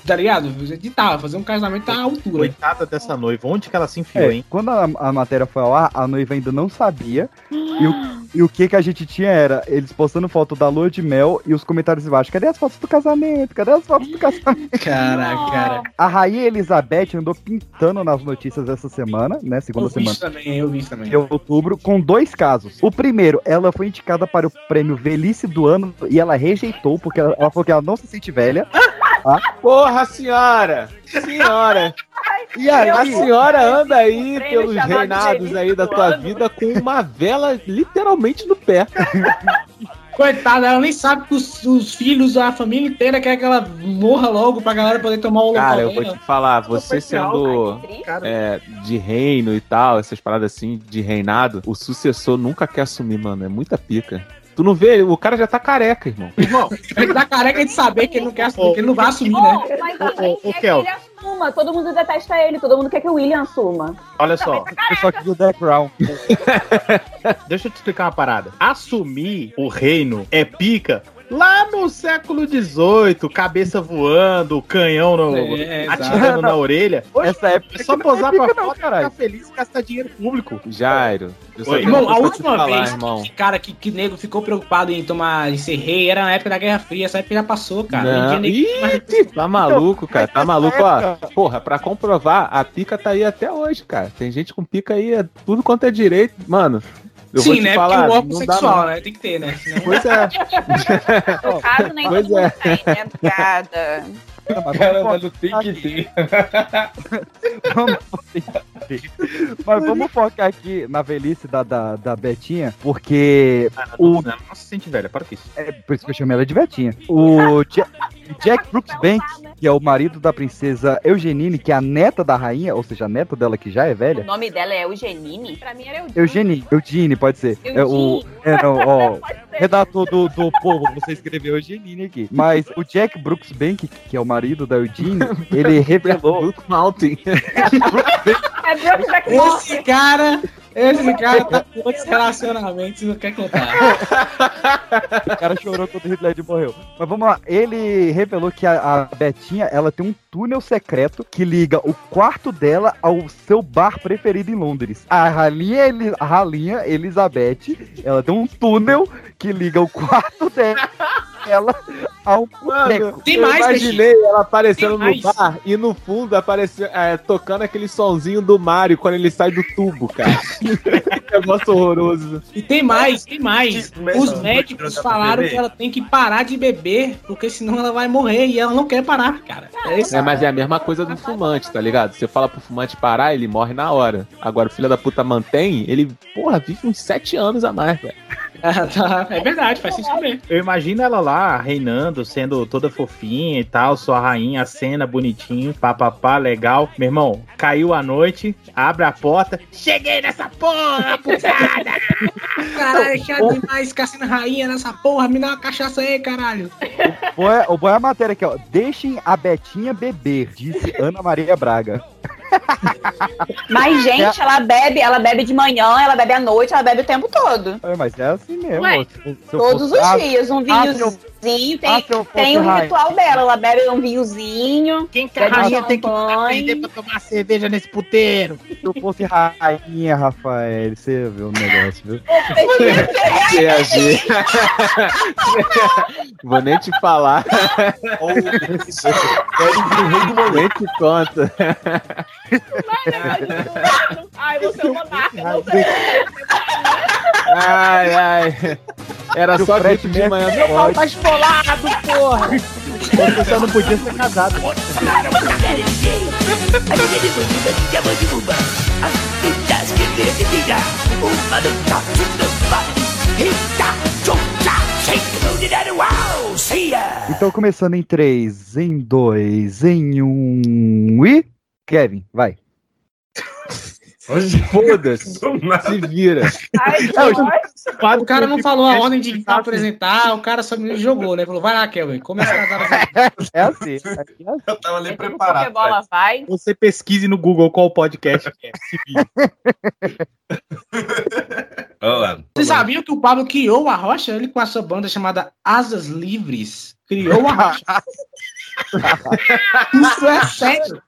tá ligado? Editar, fazer um casamento à altura. Coitada dessa noiva, onde que ela se enfiou, É, hein? quando a, a matéria foi ao ar, a noiva ainda não sabia. E o, e o que que a gente tinha era eles postando foto da lua de mel e os comentários embaixo: cadê as fotos do casamento? Cadê as fotos do casamento? Caraca, cara. A Rainha Elizabeth andou pintando nas notícias essa semana, né? Segunda Eu vi semana. isso também, eu vi isso também. de outubro com dois casos. O primeiro, ela foi indicada para o prêmio Velhice do Ano e ela rejeitou porque ela, ela falou que ela não se sente velha. Tá? Porra, senhora! Senhora! E aí, a senhora anda aí pelos reinados aí da tua vida com uma vela literalmente no pé. Coitada, ela nem sabe que os, os filhos, a família inteira quer que ela morra logo pra galera poder tomar o Cara, eu vou te falar, você sendo é, de reino e tal, essas paradas assim, de reinado, o sucessor nunca quer assumir, mano. É muita pica. Tu não vê? O cara já tá careca, irmão. Irmão, ele tá careca de saber que ele não quer assumir, que ele não vai assumir, né? Bom, mas ô, quer que ele assuma. Todo mundo detesta ele, todo mundo quer que o William assuma. Olha só, o pessoal que The Crown. deixa eu te explicar uma parada. Assumir o reino é pica lá no século XVIII, cabeça voando, canhão no, É, atirando na orelha. Hoje Essa época é só não é posar pica pra não, foto, caralho. ficar feliz e gastar dinheiro público. Jairo. Oi. Irmão, a última falar, vez irmão. que, cara, que, que nego ficou preocupado em tomar, em ser rei era na época da Guerra Fria. Essa época já passou, cara. Não. Ih, tá maluco, cara. Tá maluco, ó. Porra, pra comprovar, a pica tá aí até hoje, cara. Tem gente com pica aí, é tudo quanto é direito. Mano, eu vou Sim, te né? falar. Porque o não órgão sexual, não. né? Tem que ter, né? Senão- Pois é. No caso, nem Pois todo é. tem, né? Obrigada. Caramba, não tem que ter. Vamos- Mas vamos focar aqui na velhice da, da, da Betinha, porque o, Não, não se sente velha, para com isso. é por isso que eu chamei ela de Betinha. O Ja- Jack Brooks Banks que é o marido da princesa Eugenine, que é a neta da rainha, ou seja, a neta dela que já é O velha. nome dela é Eugenine? Pra mim era Eugênio. Eugenie, Eugenie, pode ser. É o. É, não, ó. Redator do, do povo, você escreveu Eugenine aqui. Mas o Jack Brooks Bank, que é o marido da Eugenie, ele revelou. Mountain. É Esse cara, esse cara tá outros relacionamentos não quer contar. O cara chorou quando o Ledger morreu. Mas vamos lá, ele revelou que a, a Betinha, ela tem um túnel secreto que liga o quarto dela ao seu bar preferido em Londres. A rainha, Eli- a rainha Elizabeth, ela tem um túnel que liga o quarto dela ao boteco. Tem eu mais, imaginei ela aparecendo Tem no mais. bar e no fundo apareceu, é, tocando aquele sonzinho do Mario quando ele sai do tubo, cara. que negócio horroroso. E tem mais, tem mais. Os médicos falaram que ela tem que parar de beber, porque senão ela vai morrer e ela não quer parar, cara. É isso. É, mas é a mesma coisa do fumante, tá ligado? Você fala pro fumante parar, ele morre na hora. Agora o filho da puta mantém, ele, porra, vive uns sete anos a mais, velho. Ah, tá. É verdade, faz sentido mesmo. Eu imagino ela lá, reinando, sendo toda fofinha e tal, sua rainha, a cena bonitinho, papapá, legal. Meu irmão, caiu a noite, abre a porta, cheguei nessa porra, putada! Caralho, chato demais, caçando rainha nessa porra, me dá uma cachaça aí, caralho. Boa, o boa é a matéria aqui, ó. Deixem a Betinha beber, disse Ana Maria Braga. Mas, gente, ela bebe, ela bebe de manhã, ela bebe à noite, ela bebe o tempo todo. É, mas é assim mesmo. Ué, Todos fosse- os Ah, dias, um ah, se eu- vinhozinho, tem, ah, tem o ritual dela, ela bebe um vinhozinho, Quem a rainha tem que aprender pra tomar cerveja nesse puteiro? Se eu fosse rainha, Rafael, você viu o negócio, viu? CAG. Vou nem te falar. nem te conta. Ai, você é um monarca. Ai, ai. Era só grito de manhã. Meu pau tá esfolado, porra! Você só não podia ser casado. Então, começando em 3, em 2, em 1 e. Kevin, vai. Foda-se. Se vira. Ai, O cara não falou a ordem de apresentar, o cara só me jogou, né? Falou, vai lá, Kelvin, começa a dar É assim. Eu tava ali Esse preparado. bola vai. Você pesquise no Google qual podcast é. Se vira. Olha lá. Você sabia que o Pablo criou a rocha? Ele com a sua banda chamada Asas Livres. Criou a rocha. Isso é sério.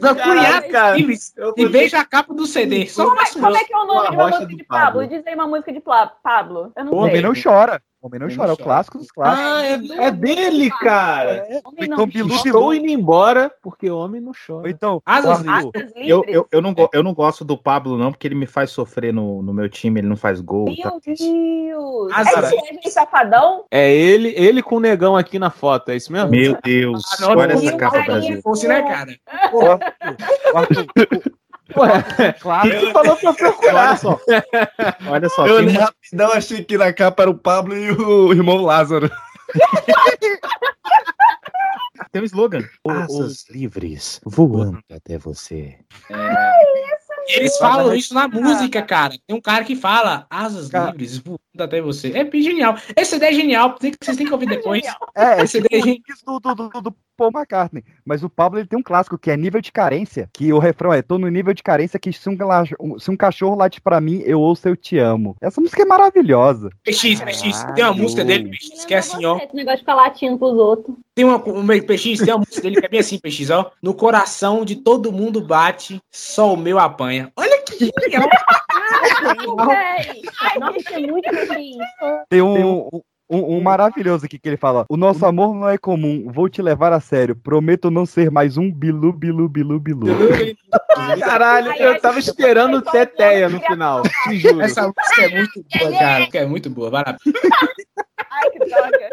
Procure cara, e veja a capa do CD. Só Como é, como é que é o nome de uma música de Pablo? Pablo. Diz aí uma música de Pablo. Eu não O homem sei. não chora. O homem não chora, é o clássico dos clássicos. Ah, é, é dele, cara. Homem Então, Bilu, chora. Estou indo embora porque homem não chora. então, Asas Eu, livres. eu, eu, não, eu não gosto do Pablo, não, porque ele me faz sofrer no, no meu time, ele não faz gol. tá? Meu Deus. Asas- É esse Wesley Safadão? É ele, ele com o negão aqui na foto, é isso mesmo? Meu Deus, Ah, não, olha não, essa não, Brasil. fosse, né, cara? o Arthur, Ué, clássico. tu falou pra eu procurar. Olha só, olha só, Eu tem um- rapidão, achei que na capa era o Pablo e o irmão Lázaro. tem um slogan. o- Asas livres, voando até você. Eles falam isso na música, cara. Tem um cara que fala Asas Cara. Livres, voando até você. É genial. Esse CD é genial, vocês têm que ouvir depois. É, é Esse tipo daí- isso do, do, do, do Paul McCartney. Mas o Pablo ele tem um clássico que é nível de carência. Que o refrão é: tô no nível de carência que se um, se um cachorro late pra mim, eu ouço eu te amo. Essa música é maravilhosa. PX, PX, tem uma música dele, PX, que é assim, ó. Esse negócio de ficar latindo pros outros. Tem uma, um PX, tem uma música dele que é bem assim, PX, ó. No coração de todo mundo bate, só o meu apanha. Olha que genial. Véi. Ai, Nossa, é muito. Tem um, um, um- um maravilhoso aqui que ele fala: O nosso amor não é comum, vou te levar a sério. Prometo não ser mais um bilu, bilu, bilu, bilu. Caralho, eu tava esperando teteia no final. Te juro. Essa música é muito boa, cara. É muito boa, vai lá. Ai, que droga.